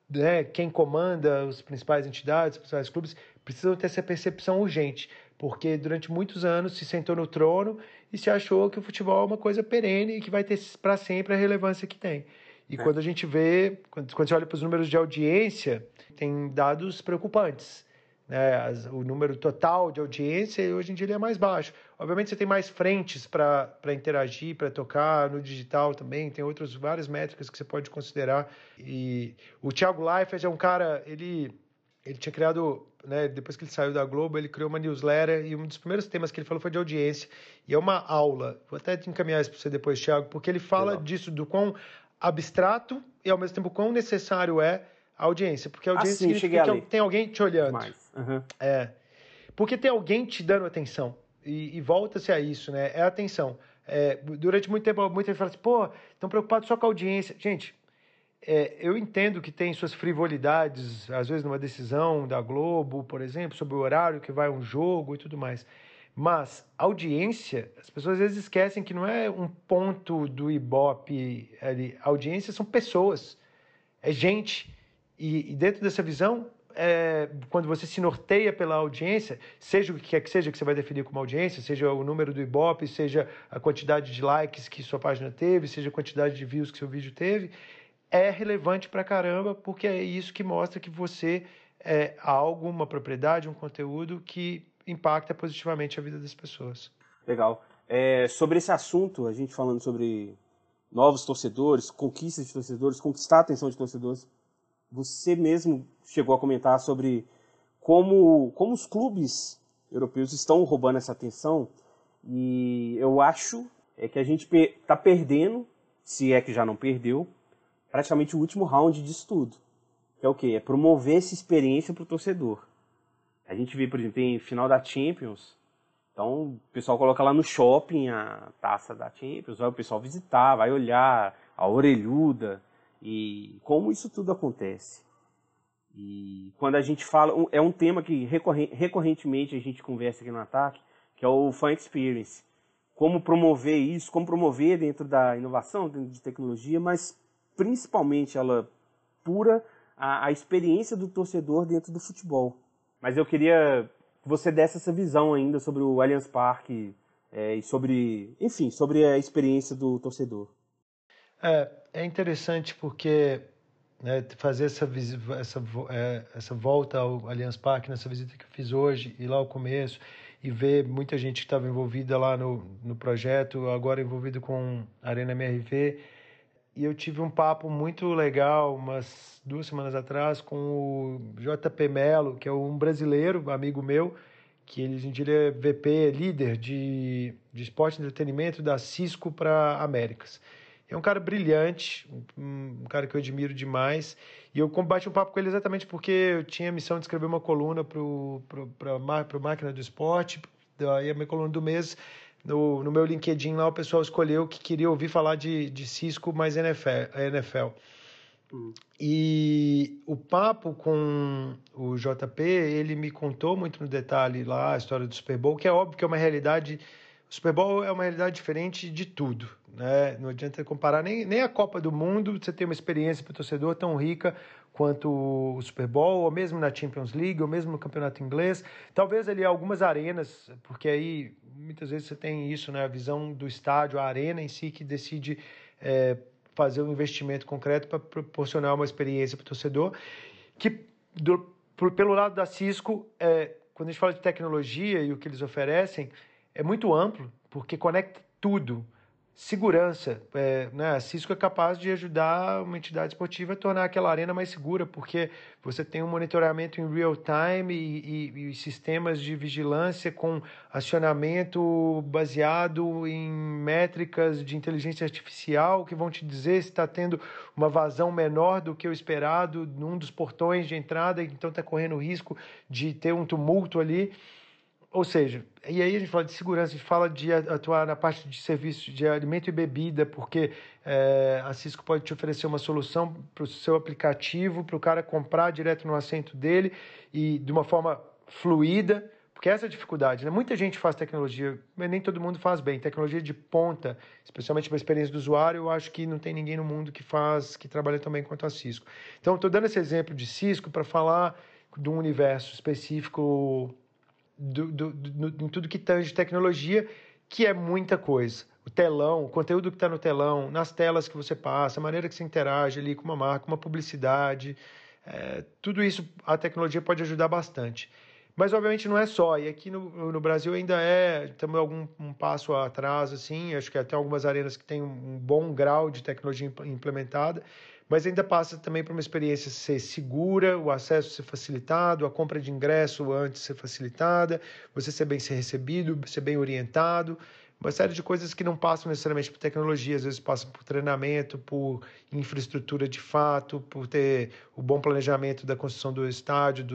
né, quem comanda as principais entidades, os principais clubes, precisam ter essa percepção urgente porque durante muitos anos se sentou no trono e se achou que o futebol é uma coisa perene e que vai ter para sempre a relevância que tem. E é. quando a gente vê, quando, quando você olha para os números de audiência, tem dados preocupantes. Né? As, o número total de audiência hoje em dia ele é mais baixo. Obviamente você tem mais frentes para interagir, para tocar no digital também, tem outras várias métricas que você pode considerar. E o Thiago Leifert é um cara, ele ele tinha criado, né, depois que ele saiu da Globo, ele criou uma newsletter e um dos primeiros temas que ele falou foi de audiência. E é uma aula, vou até te encaminhar isso para você depois, Thiago, porque ele fala Legal. disso, do quão abstrato e ao mesmo tempo quão necessário é a audiência. Porque a audiência ah, sim, significa que tem alguém te olhando. Uhum. É. Porque tem alguém te dando atenção. E, e volta-se a isso, né? É atenção. É, durante muito tempo, muita gente fala assim, pô, estão preocupados só com a audiência. Gente, é, eu entendo que tem suas frivolidades, às vezes numa decisão da Globo, por exemplo, sobre o horário que vai um jogo e tudo mais. Mas audiência, as pessoas às vezes esquecem que não é um ponto do Ibope ali. audiência são pessoas, é gente. E, e dentro dessa visão, é, quando você se norteia pela audiência, seja o que quer que seja que você vai definir como audiência, seja o número do Ibope, seja a quantidade de likes que sua página teve, seja a quantidade de views que seu vídeo teve, é relevante pra caramba, porque é isso que mostra que você é algo, uma propriedade, um conteúdo que impacta positivamente a vida das pessoas. Legal. É, sobre esse assunto, a gente falando sobre novos torcedores, conquistas de torcedores, conquistar a atenção de torcedores, você mesmo chegou a comentar sobre como, como os clubes europeus estão roubando essa atenção e eu acho é que a gente está perdendo, se é que já não perdeu, praticamente o último round disso tudo. Que é o quê? É promover essa experiência para o torcedor. A gente vê, por exemplo, tem final da Champions. Então, o pessoal coloca lá no shopping a taça da Champions, vai o pessoal visitar, vai olhar a orelhuda e como isso tudo acontece. E quando a gente fala, é um tema que recorrentemente a gente conversa aqui no Ataque, que é o Fan Experience. Como promover isso, como promover dentro da inovação, dentro de tecnologia, mas principalmente ela pura a, a experiência do torcedor dentro do futebol. Mas eu queria que você desse essa visão ainda sobre o Allianz Parque é, e sobre, enfim, sobre a experiência do torcedor. É, é interessante porque né, fazer essa, essa, é, essa volta ao Allianz Parque, nessa visita que eu fiz hoje e lá ao começo, e ver muita gente que estava envolvida lá no, no projeto, agora envolvido com a Arena MRV, e eu tive um papo muito legal umas duas semanas atrás com o JP Melo, que é um brasileiro, amigo meu, que ele, ele é VP, líder de, de esporte e entretenimento da Cisco para Américas. É um cara brilhante, um, um, cara que eu admiro demais. E eu combati um papo com ele exatamente porque eu tinha a missão de escrever uma coluna para o Máquina do Esporte, daí a minha coluna do mês no, no meu LinkedIn lá o pessoal escolheu que queria ouvir falar de, de Cisco mais NFL. NFL. Hum. E o papo com o JP, ele me contou muito no detalhe lá a história do Super Bowl, que é óbvio que é uma realidade. O Super Bowl é uma realidade diferente de tudo. Né? Não adianta comparar nem, nem a Copa do Mundo, você tem uma experiência para o torcedor tão rica quanto o Super Bowl, ou mesmo na Champions League, ou mesmo no Campeonato Inglês. Talvez ali algumas arenas, porque aí muitas vezes você tem isso, né? A visão do estádio, a arena em si que decide é, fazer um investimento concreto para proporcionar uma experiência para o torcedor. Que do, pelo lado da Cisco, é, quando a gente fala de tecnologia e o que eles oferecem, é muito amplo, porque conecta tudo segurança. É, né? A Cisco é capaz de ajudar uma entidade esportiva a tornar aquela arena mais segura, porque você tem um monitoramento em real time e, e, e sistemas de vigilância com acionamento baseado em métricas de inteligência artificial que vão te dizer se está tendo uma vazão menor do que o esperado num dos portões de entrada, então está correndo risco de ter um tumulto ali. Ou seja, e aí a gente fala de segurança, a gente fala de atuar na parte de serviço de alimento e bebida, porque é, a Cisco pode te oferecer uma solução para o seu aplicativo, para o cara comprar direto no assento dele e de uma forma fluida, porque essa é a dificuldade. Né? Muita gente faz tecnologia, mas nem todo mundo faz bem. Tecnologia de ponta, especialmente para a experiência do usuário, eu acho que não tem ninguém no mundo que faz, que trabalha também quanto a Cisco. Então, estou dando esse exemplo de Cisco para falar de um universo específico do, do, do, em tudo que tange tecnologia, que é muita coisa. O telão, o conteúdo que está no telão, nas telas que você passa, a maneira que você interage ali com uma marca, uma publicidade, é, tudo isso a tecnologia pode ajudar bastante. Mas obviamente não é só, e aqui no, no Brasil ainda é, estamos algum um passo atrás, assim, acho que até algumas arenas que têm um bom grau de tecnologia implementada, mas ainda passa também por uma experiência ser segura, o acesso ser facilitado, a compra de ingresso antes ser facilitada, você ser bem ser recebido, ser bem orientado, uma série de coisas que não passam necessariamente por tecnologia, às vezes passam por treinamento, por infraestrutura de fato, por ter o bom planejamento da construção do estádio,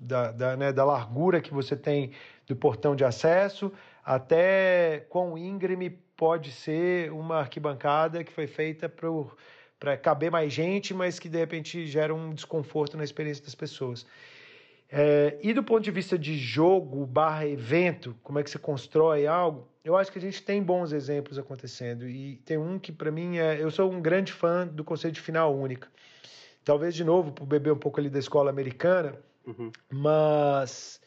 da, da, né, da largura que você tem do portão de acesso, até quão íngreme pode ser uma arquibancada que foi feita para para caber mais gente, mas que de repente gera um desconforto na experiência das pessoas. É, e do ponto de vista de jogo barra evento, como é que você constrói algo, eu acho que a gente tem bons exemplos acontecendo. E tem um que para mim é. Eu sou um grande fã do conceito de final única. Talvez de novo, por beber um pouco ali da escola americana, uhum. mas.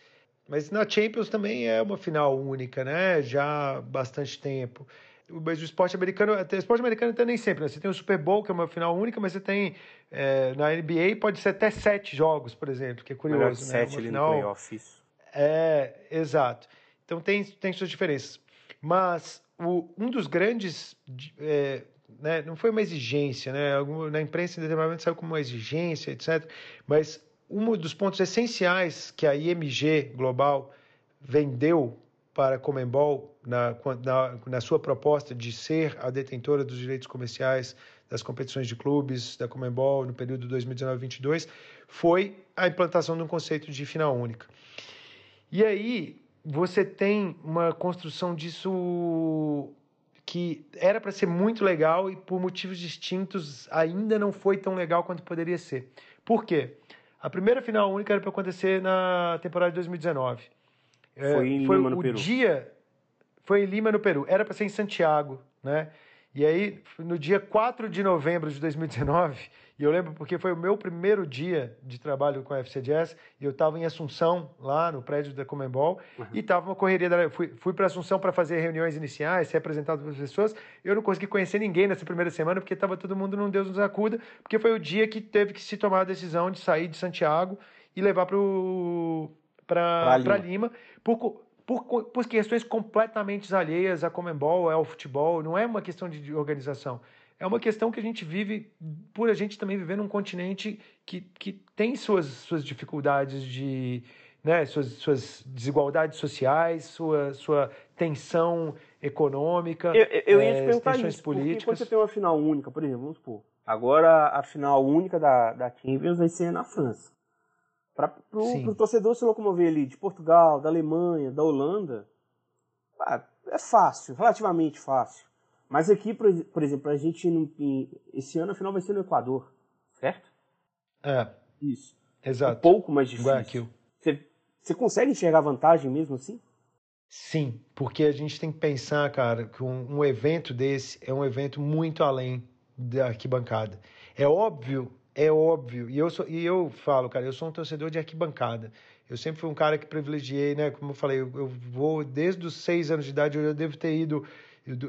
Mas na Champions também é uma final única, né? Já há bastante tempo mas o esporte americano, o esporte americano até nem sempre, né? Você tem o Super Bowl, que é uma final única, mas você tem é, na NBA pode ser até sete jogos, por exemplo, que é curioso, Melhor né? Sete uma ali final... no playoff, isso. É, exato. Então tem, tem suas diferenças. Mas o, um dos grandes. É, né, não foi uma exigência, né? Na imprensa, em determinado momento, saiu como uma exigência, etc. Mas um dos pontos essenciais que a IMG Global vendeu para a Comembol na, na, na, sua proposta de ser a detentora dos direitos comerciais das competições de clubes da Comembol no período 2019-22 foi a implantação de um conceito de final única. E aí você tem uma construção disso que era para ser muito legal e por motivos distintos ainda não foi tão legal quanto poderia ser. Por quê? A primeira final única era para acontecer na temporada de 2019. É, foi em foi Lima, no o Peru. dia foi em Lima, no Peru. Era para ser em Santiago, né? E aí, no dia 4 de novembro de 2019, e eu lembro porque foi o meu primeiro dia de trabalho com a FC Jazz, e eu estava em Assunção, lá no prédio da Comembol, uhum. e estava uma correria. Da... Fui, fui para Assunção para fazer reuniões iniciais, ser apresentado para as pessoas. Eu não consegui conhecer ninguém nessa primeira semana, porque estava todo mundo num Deus nos acuda, porque foi o dia que teve que se tomar a decisão de sair de Santiago e levar para Lima. Lima por, por, por questões completamente alheias à Comembol, ao futebol. Não é uma questão de organização. É uma questão que a gente vive, por a gente também viver num continente que, que tem suas, suas dificuldades de. Né, suas, suas desigualdades sociais, sua, sua tensão econômica, eu, eu ia te é, perguntar tensões isso, políticas. quando você tem uma final única, por exemplo, vamos supor, agora a final única da, da Champions vai ser na França. Para o torcedor se locomover ali de Portugal, da Alemanha, da Holanda, ah, é fácil, relativamente fácil. Mas aqui, por, por exemplo, a gente esse ano a final vai ser no Equador, certo? É. Isso. Exato. Um pouco mais difícil. Você, você consegue enxergar vantagem mesmo assim? Sim, porque a gente tem que pensar, cara, que um, um evento desse é um evento muito além da arquibancada. É óbvio é óbvio, e eu, sou, e eu falo, cara, eu sou um torcedor de arquibancada. Eu sempre fui um cara que privilegiei, né? Como eu falei, eu, eu vou desde os seis anos de idade, eu já devo ter ido.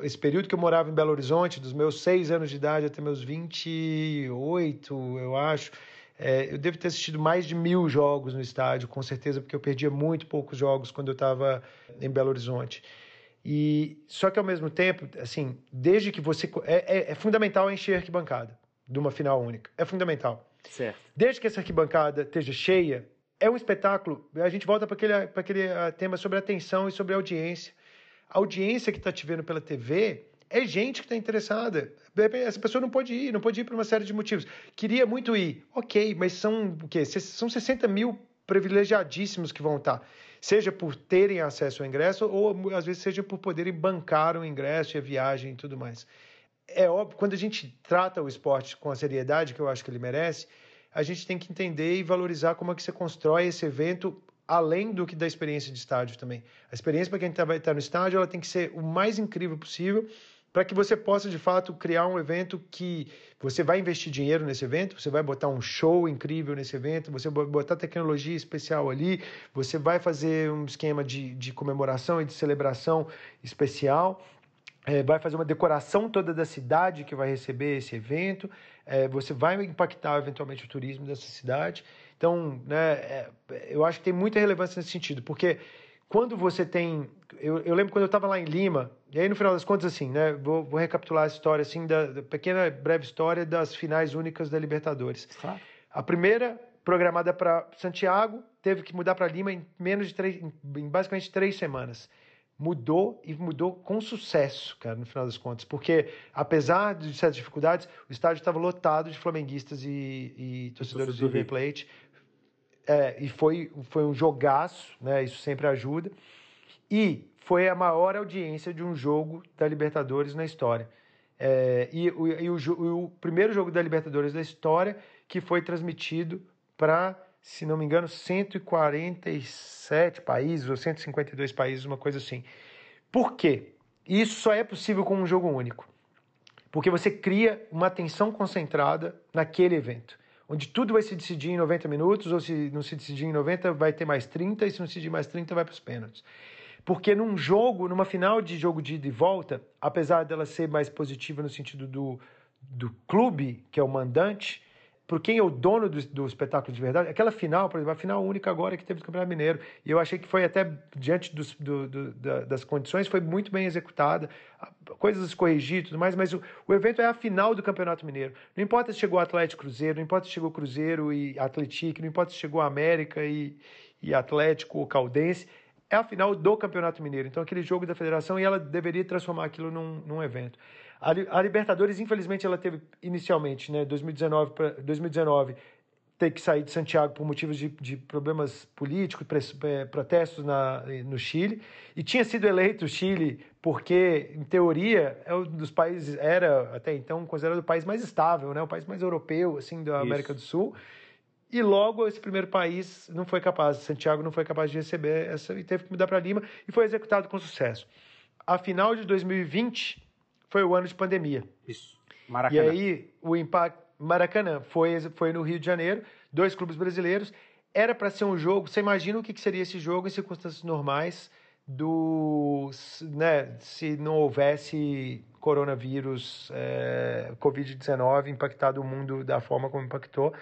Esse período que eu morava em Belo Horizonte, dos meus seis anos de idade até meus 28, eu acho, é, eu devo ter assistido mais de mil jogos no estádio, com certeza, porque eu perdia muito poucos jogos quando eu estava em Belo Horizonte. E só que ao mesmo tempo, assim, desde que você é, é, é fundamental encher arquibancada de uma final única. É fundamental. Certo. Desde que essa arquibancada esteja cheia, é um espetáculo. A gente volta para aquele, aquele ah, tema sobre atenção e sobre audiência. A audiência que está te vendo pela TV é gente que está interessada. Essa pessoa não pode ir, não pode ir por uma série de motivos. Queria muito ir. Ok, mas são o quê? São 60 mil privilegiadíssimos que vão estar. seja por terem acesso ao ingresso ou às vezes seja por poderem bancar o ingresso e a viagem e tudo mais. É óbvio, quando a gente trata o esporte com a seriedade que eu acho que ele merece, a gente tem que entender e valorizar como é que você constrói esse evento além do que da experiência de estádio também. A experiência para quem tá, vai estar no estádio, ela tem que ser o mais incrível possível para que você possa de fato criar um evento que você vai investir dinheiro nesse evento, você vai botar um show incrível nesse evento, você vai botar tecnologia especial ali, você vai fazer um esquema de, de comemoração e de celebração especial, é, vai fazer uma decoração toda da cidade que vai receber esse evento, é, você vai impactar eventualmente o turismo dessa cidade. Então, né, é, eu acho que tem muita relevância nesse sentido, porque quando você tem. Eu, eu lembro quando eu estava lá em Lima, e aí no final das contas, assim, né? Vou, vou recapitular a história, assim, da, da, pequena, breve história das finais únicas da Libertadores. Claro. A primeira, programada para Santiago, teve que mudar para Lima em menos de três, em basicamente três semanas. Mudou e mudou com sucesso, cara, no final das contas, porque apesar de certas dificuldades, o estádio estava lotado de flamenguistas e, e torcedores do River Plate. É, e foi, foi um jogaço, né? Isso sempre ajuda. E foi a maior audiência de um jogo da Libertadores na história. É, e, o, e o, o, primeiro jogo da Libertadores da história que foi transmitido para, se não me engano, 147 países ou 152 países, uma coisa assim. Por quê? Isso só é possível com um jogo único. Porque você cria uma atenção concentrada naquele evento onde tudo vai se decidir em 90 minutos, ou se não se decidir em 90, vai ter mais 30, e se não se decidir mais 30, vai para os pênaltis. Porque num jogo, numa final de jogo de ida e volta, apesar dela ser mais positiva no sentido do, do clube, que é o mandante, por quem é o dono do, do, espetáculo de verdade, aquela final, por exemplo, a final única agora que teve do Campeonato Mineiro, e eu achei que foi até, diante dos, do, do, das condições, foi muito bem executada, coisas corrigidas e tudo mais, mas o, o, evento é a final do Campeonato Mineiro. Não importa se chegou Atlético Cruzeiro, não importa se chegou Cruzeiro e Atlético, não importa se chegou América e, e Atlético ou Caldense, é a final do Campeonato Mineiro. Então, aquele jogo da federação, e ela deveria transformar aquilo num, num evento. A, Libertadores, infelizmente, ela teve inicialmente, né, 2019 para 2019, ter que sair de Santiago por motivos de, de problemas políticos, é, protestos na, no Chile, e tinha sido eleito o Chile porque, em teoria, é um dos países, era até então considerado o país mais estável, né, o país mais europeu assim da América Isso. do Sul. E logo esse primeiro país não foi capaz, Santiago não foi capaz de receber essa e teve que mudar para Lima e foi executado com sucesso. A final de 2020 foi o ano de pandemia. Isso. Maracanã. E aí o impacto Maracanã foi foi no Rio de Janeiro, dois clubes brasileiros. Era para ser um jogo. Você imagina o que seria esse jogo em circunstâncias normais do, né, se não houvesse coronavírus, é, Covid-19 impactado o mundo da forma como impactou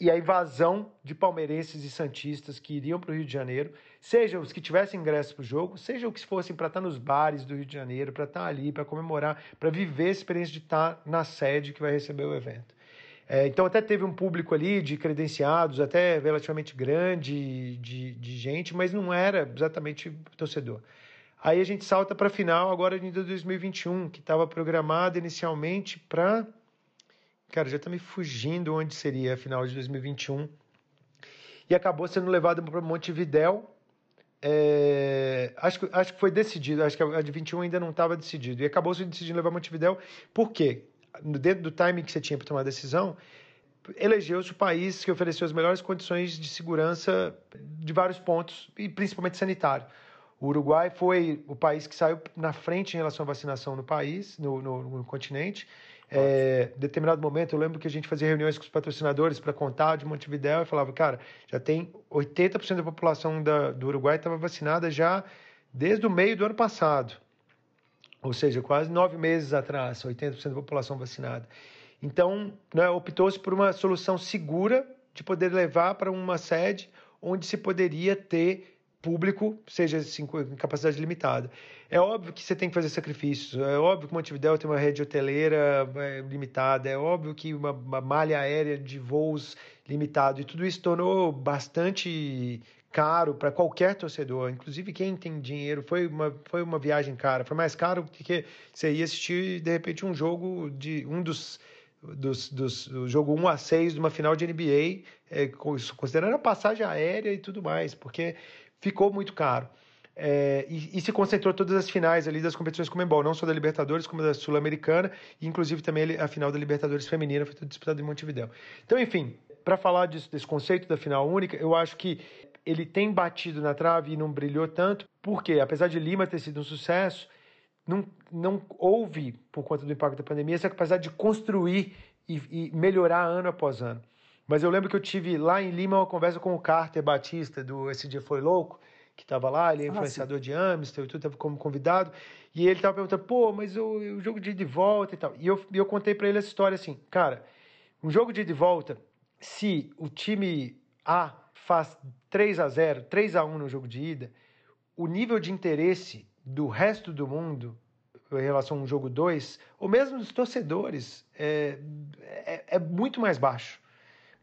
e a invasão de palmeirenses e santistas que iriam para o Rio de Janeiro, seja os que tivessem ingresso para o jogo, seja os que fossem para estar nos bares do Rio de Janeiro, para estar ali, para comemorar, para viver a experiência de estar na sede que vai receber o evento. É, então até teve um público ali de credenciados, até relativamente grande de, de gente, mas não era exatamente torcedor. Aí a gente salta para a final agora de 2021, que estava programada inicialmente para Cara, já está me fugindo onde seria final de 2021. E acabou sendo levado para Montevidéu. É, acho, que, acho que foi decidido, acho que a de 21 ainda não estava decidido. E acabou se decidindo levar Montevidéu. Por quê? Dentro do timing que você tinha para tomar a decisão, elegeu-se o país que ofereceu as melhores condições de segurança de vários pontos, e principalmente sanitário. O Uruguai foi o país que saiu na frente em relação à vacinação no país, no, no, no continente. É, determinado momento, eu lembro que a gente fazia reuniões com os patrocinadores para contar de Montevidéu e falava, cara, já tem 80% da população da, do Uruguai estava vacinada já desde o meio do ano passado. Ou seja, quase nove meses atrás, 80% da população vacinada. Então, né, optou-se por uma solução segura de poder levar para uma sede onde se poderia ter público, seja assim, com capacidade limitada. É óbvio que você tem que fazer sacrifícios, é óbvio que Montevidéu tem uma rede hoteleira é, limitada, é óbvio que uma, uma malha aérea de voos limitado, e tudo isso tornou bastante caro para qualquer torcedor, inclusive quem tem dinheiro. Foi uma, foi uma viagem cara, foi mais caro do que você ia assistir de repente um jogo de um dos dos, dos do jogo 1 a 6 de uma final de NBA, é, considerando a passagem aérea e tudo mais, porque ficou muito caro. É, e, e, se concentrou todas as finais ali das competições com Comembol, não só da Libertadores, como da Sul-Americana, e inclusive também a final da Libertadores Feminina foi disputada em Montevideo. Então, enfim, para falar disso, desse conceito da final única, eu acho que ele tem batido na trave e não brilhou tanto, porque apesar de Lima ter sido um sucesso, não, não houve, por conta do impacto da pandemia, essa capacidade de construir e, e melhorar ano após ano. Mas eu lembro que eu tive lá em Lima uma conversa com o Carter Batista, do Esse Dia Foi Louco, que estava lá, ele é ah, influenciador ah, de Amstel e tudo, estava como convidado, e ele estava perguntando, pô, mas o, o, jogo de ida e volta e tal. E eu, eu contei para ele essa história assim, cara, um jogo de ida e volta, se o time A faz 3 a 0 3 a 1 no jogo de ida, o nível de interesse do resto do mundo em relação a um jogo 2, ou mesmo dos torcedores, é, é, é muito mais baixo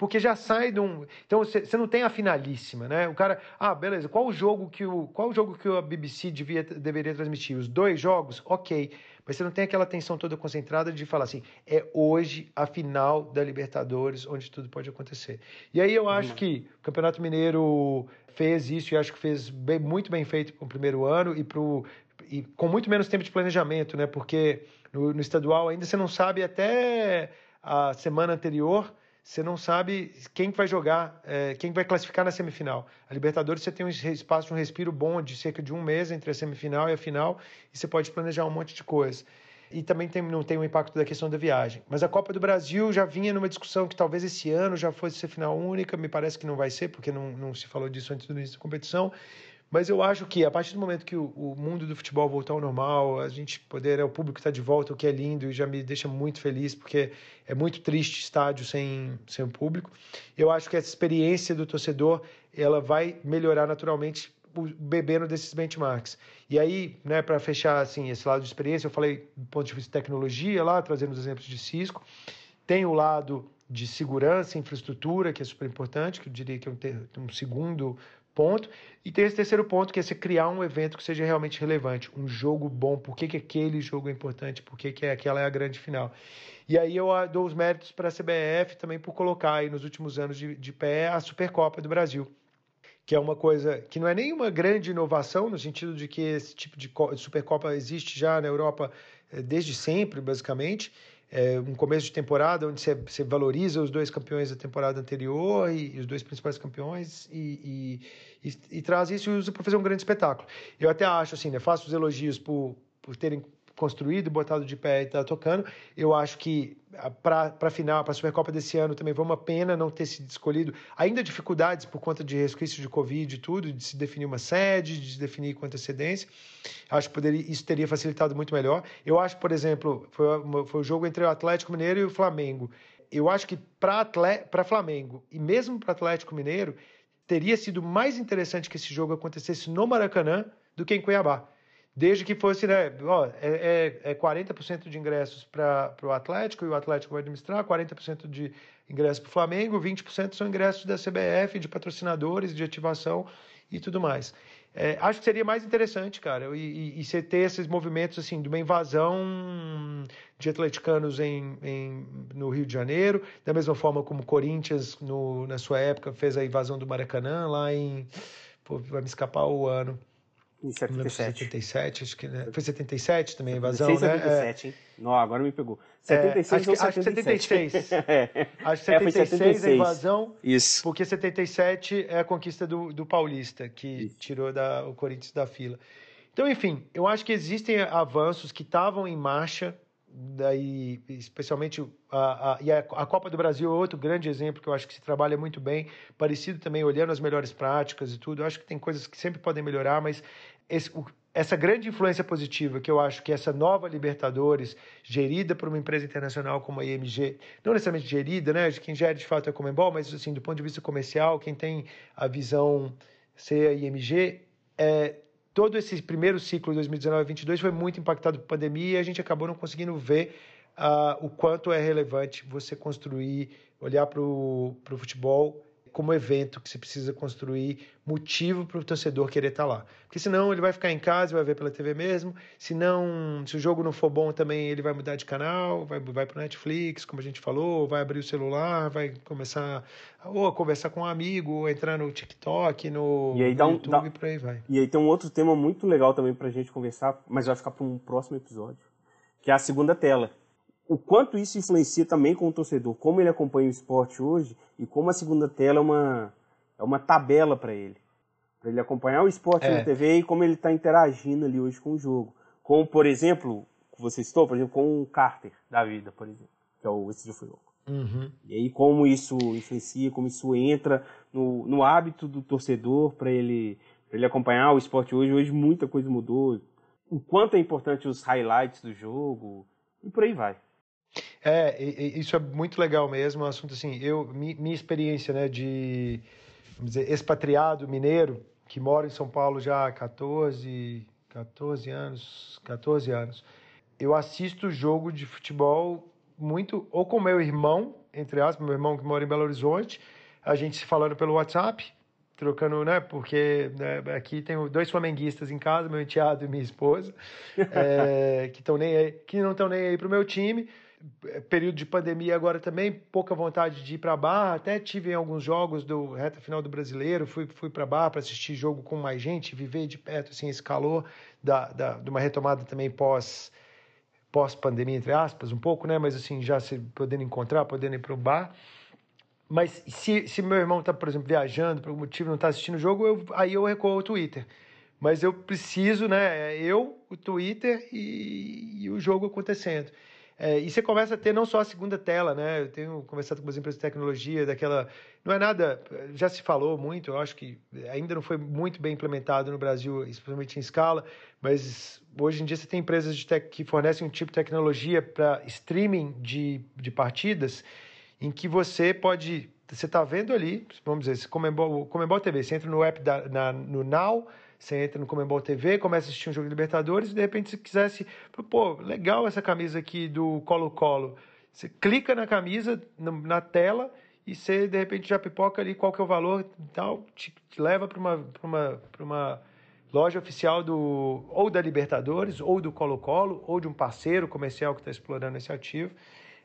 porque já sai de um. Então você não tem a finalíssima, né? O cara, ah, beleza, qual o jogo que o qual o jogo que a BBC devia, deveria transmitir? Os dois jogos, ok, mas você não tem aquela atenção toda concentrada de falar assim, é hoje a final da Libertadores, onde tudo pode acontecer. E aí eu acho uhum. que o Campeonato Mineiro fez isso e acho que fez bem, muito bem feito para o primeiro ano e pro e com muito menos tempo de planejamento, né? Porque no, no estadual ainda você não sabe até a semana anterior você não sabe quem vai jogar, é, quem vai classificar na semifinal. A Libertadores você tem um espaço de um respiro bom de cerca de um mês entre a semifinal e a final e você pode planejar um monte de coisa. E também tem, não tem o impacto da questão da viagem. Mas a Copa do Brasil já vinha numa discussão que talvez esse ano já fosse ser final única, me parece que não vai ser, porque não, não se falou disso antes do início da competição. Mas eu acho que a partir do momento que o, o mundo do futebol voltar ao normal, a gente poder, é, o público está de volta, o que é lindo e já me deixa muito feliz, porque é muito triste estádio sem, sem o público. Eu acho que essa experiência do torcedor ela vai melhorar naturalmente bebendo desses benchmarks. E aí, né, para fechar assim esse lado de experiência, eu falei do ponto de vista de tecnologia lá, trazendo os exemplos de Cisco. Tem o lado de segurança, infraestrutura, que é super importante, que eu diria que é um, um segundo ponto. E tem esse terceiro ponto, que é você criar um evento que seja realmente relevante, um jogo bom, por que, que aquele jogo é importante, por que, que aquela é a grande final. E aí eu dou os méritos para a CBF também por colocar aí nos últimos anos de, de pé a Supercopa do Brasil, que é uma coisa que não é nenhuma grande inovação, no sentido de que esse tipo de Supercopa existe já na Europa eh, desde sempre, basicamente, é, um começo de temporada onde você, valoriza os dois campeões da temporada anterior e, e os dois principais campeões e, e, e, e traz isso e usa para fazer um grande espetáculo. Eu até acho assim, né, faço os elogios por, por terem construído, botado de pé e tá tocando. Eu acho que para a final, para a Supercopa desse ano também foi uma pena não ter sido escolhido. Ainda dificuldades por conta de resquícios de Covid e tudo, de se definir uma sede, de se definir com antecedência. Acho que poderia, isso teria facilitado muito melhor. Eu acho, por exemplo, foi, foi o jogo entre o Atlético Mineiro e o Flamengo. Eu acho que para Flamengo e mesmo para Atlético Mineiro teria sido mais interessante que esse jogo acontecesse no Maracanã do que em Cuiabá desde que fosse, né, ó, é, é, é 40% de ingressos para o Atlético, e o Atlético vai administrar, 40% de ingressos para o Flamengo, 20% são ingressos da CBF, de patrocinadores, de ativação e tudo mais. É, acho que seria mais interessante, cara, e, e, e você ter esses movimentos, assim, de uma invasão de atleticanos em, em, no Rio de Janeiro, da mesma forma como o Corinthians, no, na sua época, fez a invasão do Maracanã, lá em... Pô, vai me escapar o ano em 77. 77, acho que né? foi 77 também a invasão, 76, né? 77, é. hein? Não, agora me pegou. 76 é, acho, que, acho que 76. é. Acho que 76, é, 76 a invasão. Isso. Porque 77 é a conquista do, do Paulista, que Isso. tirou da, o Corinthians da fila. Então, enfim, eu acho que existem avanços que estavam em marcha, daí especialmente a, a, e a, a, Copa do Brasil é outro grande exemplo que eu acho que se trabalha muito bem, parecido também olhando as melhores práticas e tudo. Eu acho que tem coisas que sempre podem melhorar, mas esse, o, essa grande influência positiva que eu acho que essa nova Libertadores, gerida por uma empresa internacional como a IMG, não necessariamente gerida, né? Quem gera de fato é a Comembol, mas assim, do ponto de vista comercial, quem tem a visão ser a IMG, é, todo esse primeiro ciclo 2019-22 foi muito impactado por pandemia e a gente acabou não conseguindo ver uh, o quanto é relevante você construir, olhar para o futebol como evento que você precisa construir motivo para o torcedor querer estar tá lá. Porque senão ele vai ficar em casa, vai ver pela TV mesmo. Se não, se o jogo não for bom também, ele vai mudar de canal, vai, vai para o Netflix, como a gente falou, vai abrir o celular, vai começar ou a conversar com um amigo, ou entrar no TikTok, no, e aí no um, YouTube, dá, por aí vai. E aí tem um outro tema muito legal também para a gente conversar, mas vai ficar para um próximo episódio, que é a segunda tela o quanto isso influencia também com o torcedor, como ele acompanha o esporte hoje e como a segunda tela é uma, é uma tabela para ele. Para ele acompanhar o esporte é. na TV e como ele está interagindo ali hoje com o jogo. Como, por exemplo, você citou, por exemplo, com o Carter da vida, por exemplo, que é o Esse Dia Foi Louco. Uhum. E aí como isso influencia, como isso entra no, no hábito do torcedor para ele, ele acompanhar o esporte hoje. Hoje muita coisa mudou. O quanto é importante os highlights do jogo e por aí vai. É, isso é muito legal mesmo, um assunto assim, eu, minha experiência, né, de, vamos dizer, expatriado mineiro, que mora em São Paulo já há 14, 14 anos, 14 anos, eu assisto jogo de futebol muito, ou com meu irmão, entre aspas, meu irmão que mora em Belo Horizonte, a gente se falando pelo WhatsApp, trocando, né? Porque né, aqui tenho dois flamenguistas em casa, meu enteado e minha esposa, é, que, nem aí, que não estão nem aí pro meu time período de pandemia agora também, pouca vontade de ir para Barra. Até tive em alguns jogos do reta final do Brasileiro, fui, fui para Barra para assistir jogo com mais gente, viver de perto assim, esse calor da, da, de uma retomada também pós pós pandemia entre aspas, um pouco, né? Mas assim já se podendo encontrar, podendo ir para o bar. Mas se, se meu irmão está, por exemplo, viajando por algum motivo não está assistindo o jogo, eu, aí eu recuo ao Twitter. Mas eu preciso, né? É eu, o Twitter e, e o jogo acontecendo. É, e você começa a ter não só a segunda tela, né? Eu tenho conversado com as empresas de tecnologia, daquela. Não é nada. Já se falou muito, eu acho que ainda não foi muito bem implementado no Brasil, especialmente em escala, mas hoje em dia você tem empresas de tech, que fornecem um tipo de tecnologia para streaming de, de partidas, em que você pode. Você está vendo ali, vamos dizer, Comembol, Comembol TV, você entra no app da, na, no Now você entra no Comembol TV, começa a assistir um jogo de Libertadores e de repente se quisesse, pô, legal essa camisa aqui do Colo-Colo. Você clica na camisa, na tela, e você de repente já pipoca ali qual que é o valor e tal, te, te leva para uma, uma, uma loja oficial do ou da Libertadores, ou do Colo-Colo, ou de um parceiro comercial que está explorando esse ativo.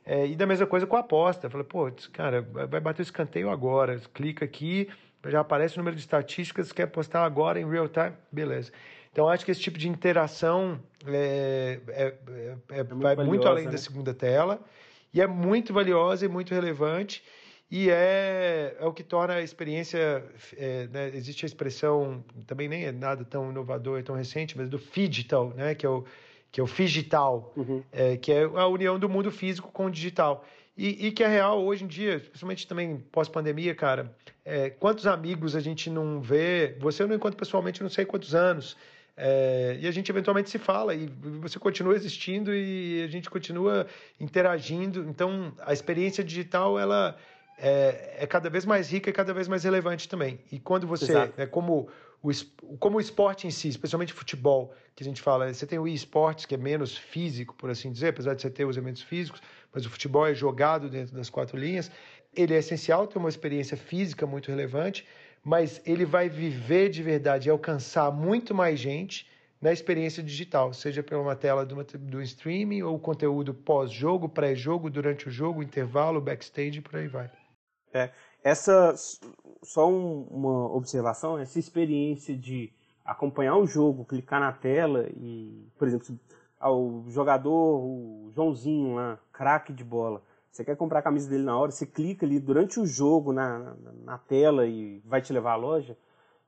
É, e da mesma coisa com a aposta. Falei, pô, cara, vai bater o escanteio agora. Clica aqui, já aparece o número de estatísticas, quer postar agora em real time, beleza. Então acho que esse tipo de interação é, é, é, é muito vai valiosa, muito além né? da segunda tela e é muito valiosa e muito relevante e é, é o que torna a experiência. É, né, existe a expressão, também nem é nada tão inovador, tão recente, mas do digital, né, que é o que é o digital, uhum. é, que é a união do mundo físico com o digital. E, e, que é real hoje em dia, principalmente também pós-pandemia, cara. É, quantos amigos a gente não vê? Você eu não encontro pessoalmente não sei quantos anos. É, e a gente eventualmente se fala e você continua existindo e a gente continua interagindo. Então, a experiência digital ela é, é cada vez mais rica e cada vez mais relevante também. E quando você, é como o, como o esporte em si, especialmente futebol, que a gente fala, você tem o e-sports, que é menos físico, por assim dizer, apesar de você ter os elementos físicos, mas o futebol é jogado dentro das quatro linhas. Ele é essencial ter uma experiência física muito relevante, mas ele vai viver de verdade e alcançar muito mais gente na experiência digital, seja pela uma tela do, do streaming ou conteúdo pós-jogo, pré-jogo, durante o jogo, intervalo, backstage, por aí vai. É, essa só um, uma observação, essa experiência de acompanhar o jogo, clicar na tela e, por exemplo, ao jogador, o Joãozinho lá, craque de bola. Você quer comprar a camisa dele na hora, você clica ali durante o jogo na, na, na tela e vai te levar à loja.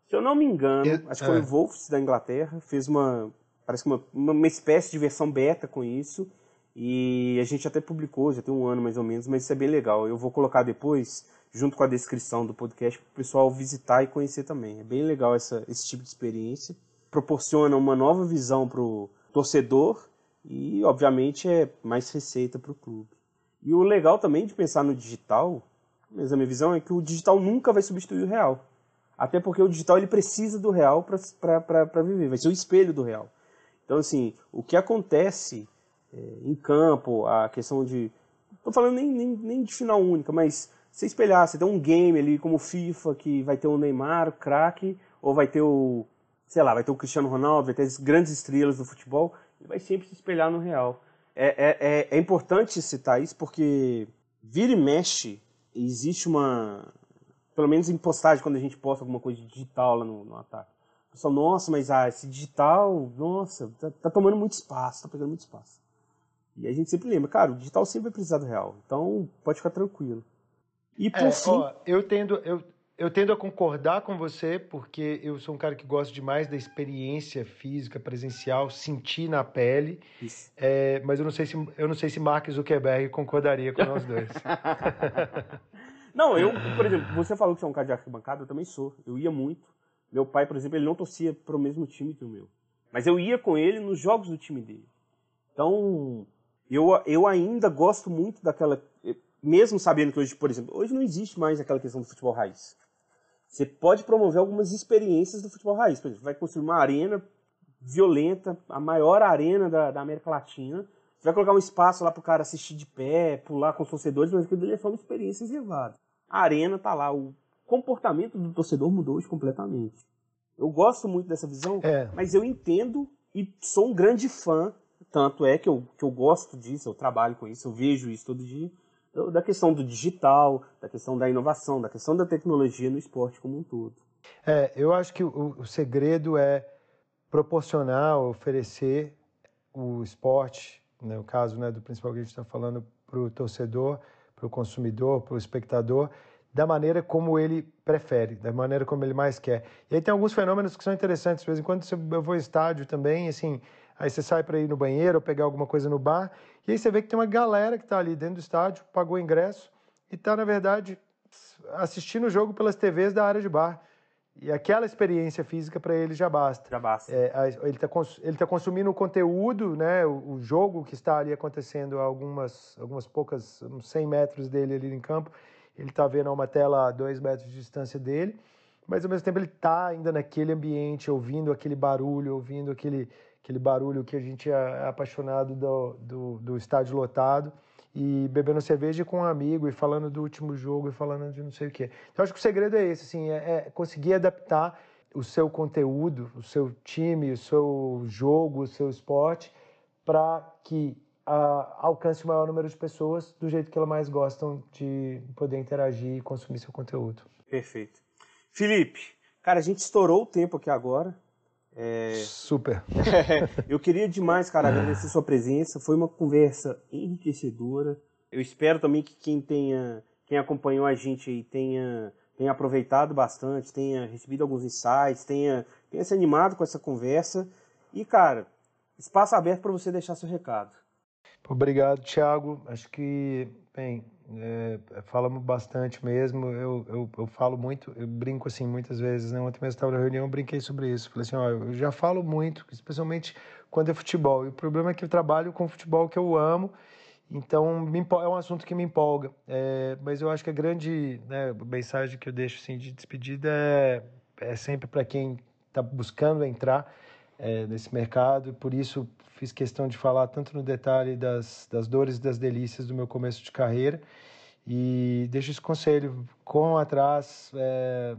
Se eu não me engano, eu, acho que foi é. o Wolves da Inglaterra, fez uma, parece uma, uma, uma espécie de versão beta com isso. E a gente até publicou, já tem um ano mais ou menos, mas isso é bem legal. Eu vou colocar depois, junto com a descrição do podcast, para o pessoal visitar e conhecer também. É bem legal essa, esse tipo de experiência. Proporciona uma nova visão para o torcedor e, obviamente, é mais receita para o clube. E o legal também de pensar no digital, mas a minha visão é que o digital nunca vai substituir o real. Até porque o digital ele precisa do real para viver, vai ser o espelho do real. Então, assim, o que acontece é, em campo, a questão de. Estou falando nem, nem, nem de final única, mas você espelhar, você tem um game ali como FIFA que vai ter o Neymar, o craque, ou vai ter o, sei lá, vai ter o Cristiano Ronaldo, vai ter as grandes estrelas do futebol, ele vai sempre se espelhar no real. É, é, é, é importante citar isso porque vira e mexe, existe uma, pelo menos em postagem, quando a gente posta alguma coisa digital lá no, no ataque. O pessoal, nossa, mas ah, esse digital, nossa, tá, tá tomando muito espaço, tá pegando muito espaço. E a gente sempre lembra, cara, o digital sempre vai precisar do real. Então, pode ficar tranquilo. E por é, fim. Ó, eu, tendo, eu, eu tendo a concordar com você, porque eu sou um cara que gosta demais da experiência física, presencial, sentir na pele. É, mas eu não sei se eu não sei se Mark Zuckerberg concordaria com nós dois. não, eu, por exemplo, você falou que você é um cara de arquibancada, eu também sou. Eu ia muito. Meu pai, por exemplo, ele não torcia para o mesmo time que o meu. Mas eu ia com ele nos jogos do time dele. Então, eu, eu ainda gosto muito daquela mesmo sabendo que hoje, por exemplo, hoje não existe mais aquela questão do futebol raiz. Você pode promover algumas experiências do futebol raiz. Por exemplo, vai construir uma arena violenta, a maior arena da, da América Latina. Você vai colocar um espaço lá para o cara assistir de pé, pular com os torcedores, mas aquilo é só uma experiência reservada. A arena tá lá, o comportamento do torcedor mudou hoje completamente. Eu gosto muito dessa visão, é. mas eu entendo e sou um grande fã, tanto é que eu, que eu gosto disso, eu trabalho com isso, eu vejo isso todo dia da questão do digital, da questão da inovação, da questão da tecnologia no esporte como um todo. É, eu acho que o, o segredo é proporcionar, oferecer o esporte, no né, caso né, do principal que a gente está falando, para o torcedor, para o consumidor, para o espectador, da maneira como ele prefere, da maneira como ele mais quer. E aí tem alguns fenômenos que são interessantes. De vez em quando eu vou ao estádio também, assim, aí você sai para ir no banheiro ou pegar alguma coisa no bar, e aí você vê que tem uma galera que está ali dentro do estádio, pagou ingresso e está, na verdade, assistindo o jogo pelas TVs da área de bar. E aquela experiência física para ele já basta. Já basta. É, ele está ele tá consumindo o conteúdo, né, o, o, jogo que está ali acontecendo a algumas, algumas poucas, uns 100 metros dele ali em campo. Ele está vendo uma tela a dois metros de distância dele, mas ao mesmo tempo ele está ainda naquele ambiente, ouvindo aquele barulho, ouvindo aquele, aquele barulho que a gente é apaixonado do, do, do estádio lotado e bebendo cerveja com um amigo e falando do último jogo e falando de não sei o quê. Então acho que o segredo é esse, assim, é, é conseguir adaptar o seu conteúdo, o seu time, o seu jogo, o seu esporte para que alcance o maior número de pessoas do jeito que elas mais gostam de poder interagir e consumir seu conteúdo. Perfeito. Felipe, cara, a gente estourou o tempo aqui agora. É... Super. eu queria demais, cara, agradecer sua presença. Foi uma conversa enriquecedora. Eu espero também que quem tenha, quem acompanhou a gente aí tenha, tenha aproveitado bastante, tenha recebido alguns insights, tenha, tenha se animado com essa conversa. E, cara, espaço aberto para você deixar seu recado. Obrigado, Thiago. Acho que, bem, é, falamos bastante mesmo. Eu, eu, eu, falo muito, eu brinco assim muitas vezes. Né? Ontem mesmo estava na reunião, eu brinquei sobre isso. Falei assim: ó, eu já falo muito, especialmente quando é futebol. E o problema é que eu trabalho com futebol que eu amo, então é um assunto que me empolga. É, mas eu acho que a grande né, mensagem que eu deixo assim, de despedida é, é sempre para quem está buscando entrar é, nesse mercado. E por isso fiz questão de falar tanto no detalhe das, das dores e das delícias do meu começo de carreira. E deixo esse conselho, com atrás. É,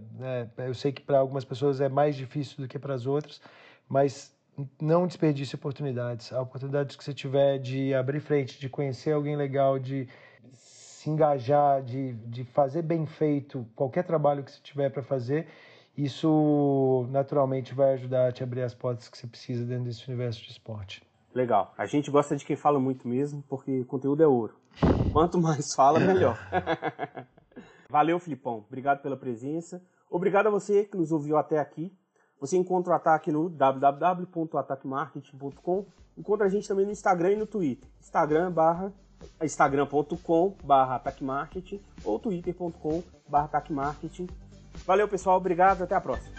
é, eu sei que para algumas pessoas é mais difícil do que para as outras, mas não desperdice oportunidades. A oportunidade que você tiver de abrir frente, de conhecer alguém legal, de se engajar, de, de fazer bem feito qualquer trabalho que você tiver para fazer, isso naturalmente vai ajudar a te abrir as portas que você precisa dentro desse universo de esporte. Legal. A gente gosta de quem fala muito mesmo, porque conteúdo é ouro. Quanto mais fala, melhor. Valeu, Filipão. Obrigado pela presença. Obrigado a você que nos ouviu até aqui. Você encontra o Ataque no www.ataquemarketing.com. Encontra a gente também no Instagram e no Twitter. Instagram barra instagram.com barra ataquemarketing ou twitter.com barra ataquemarketing. Valeu, pessoal. Obrigado. Até a próxima.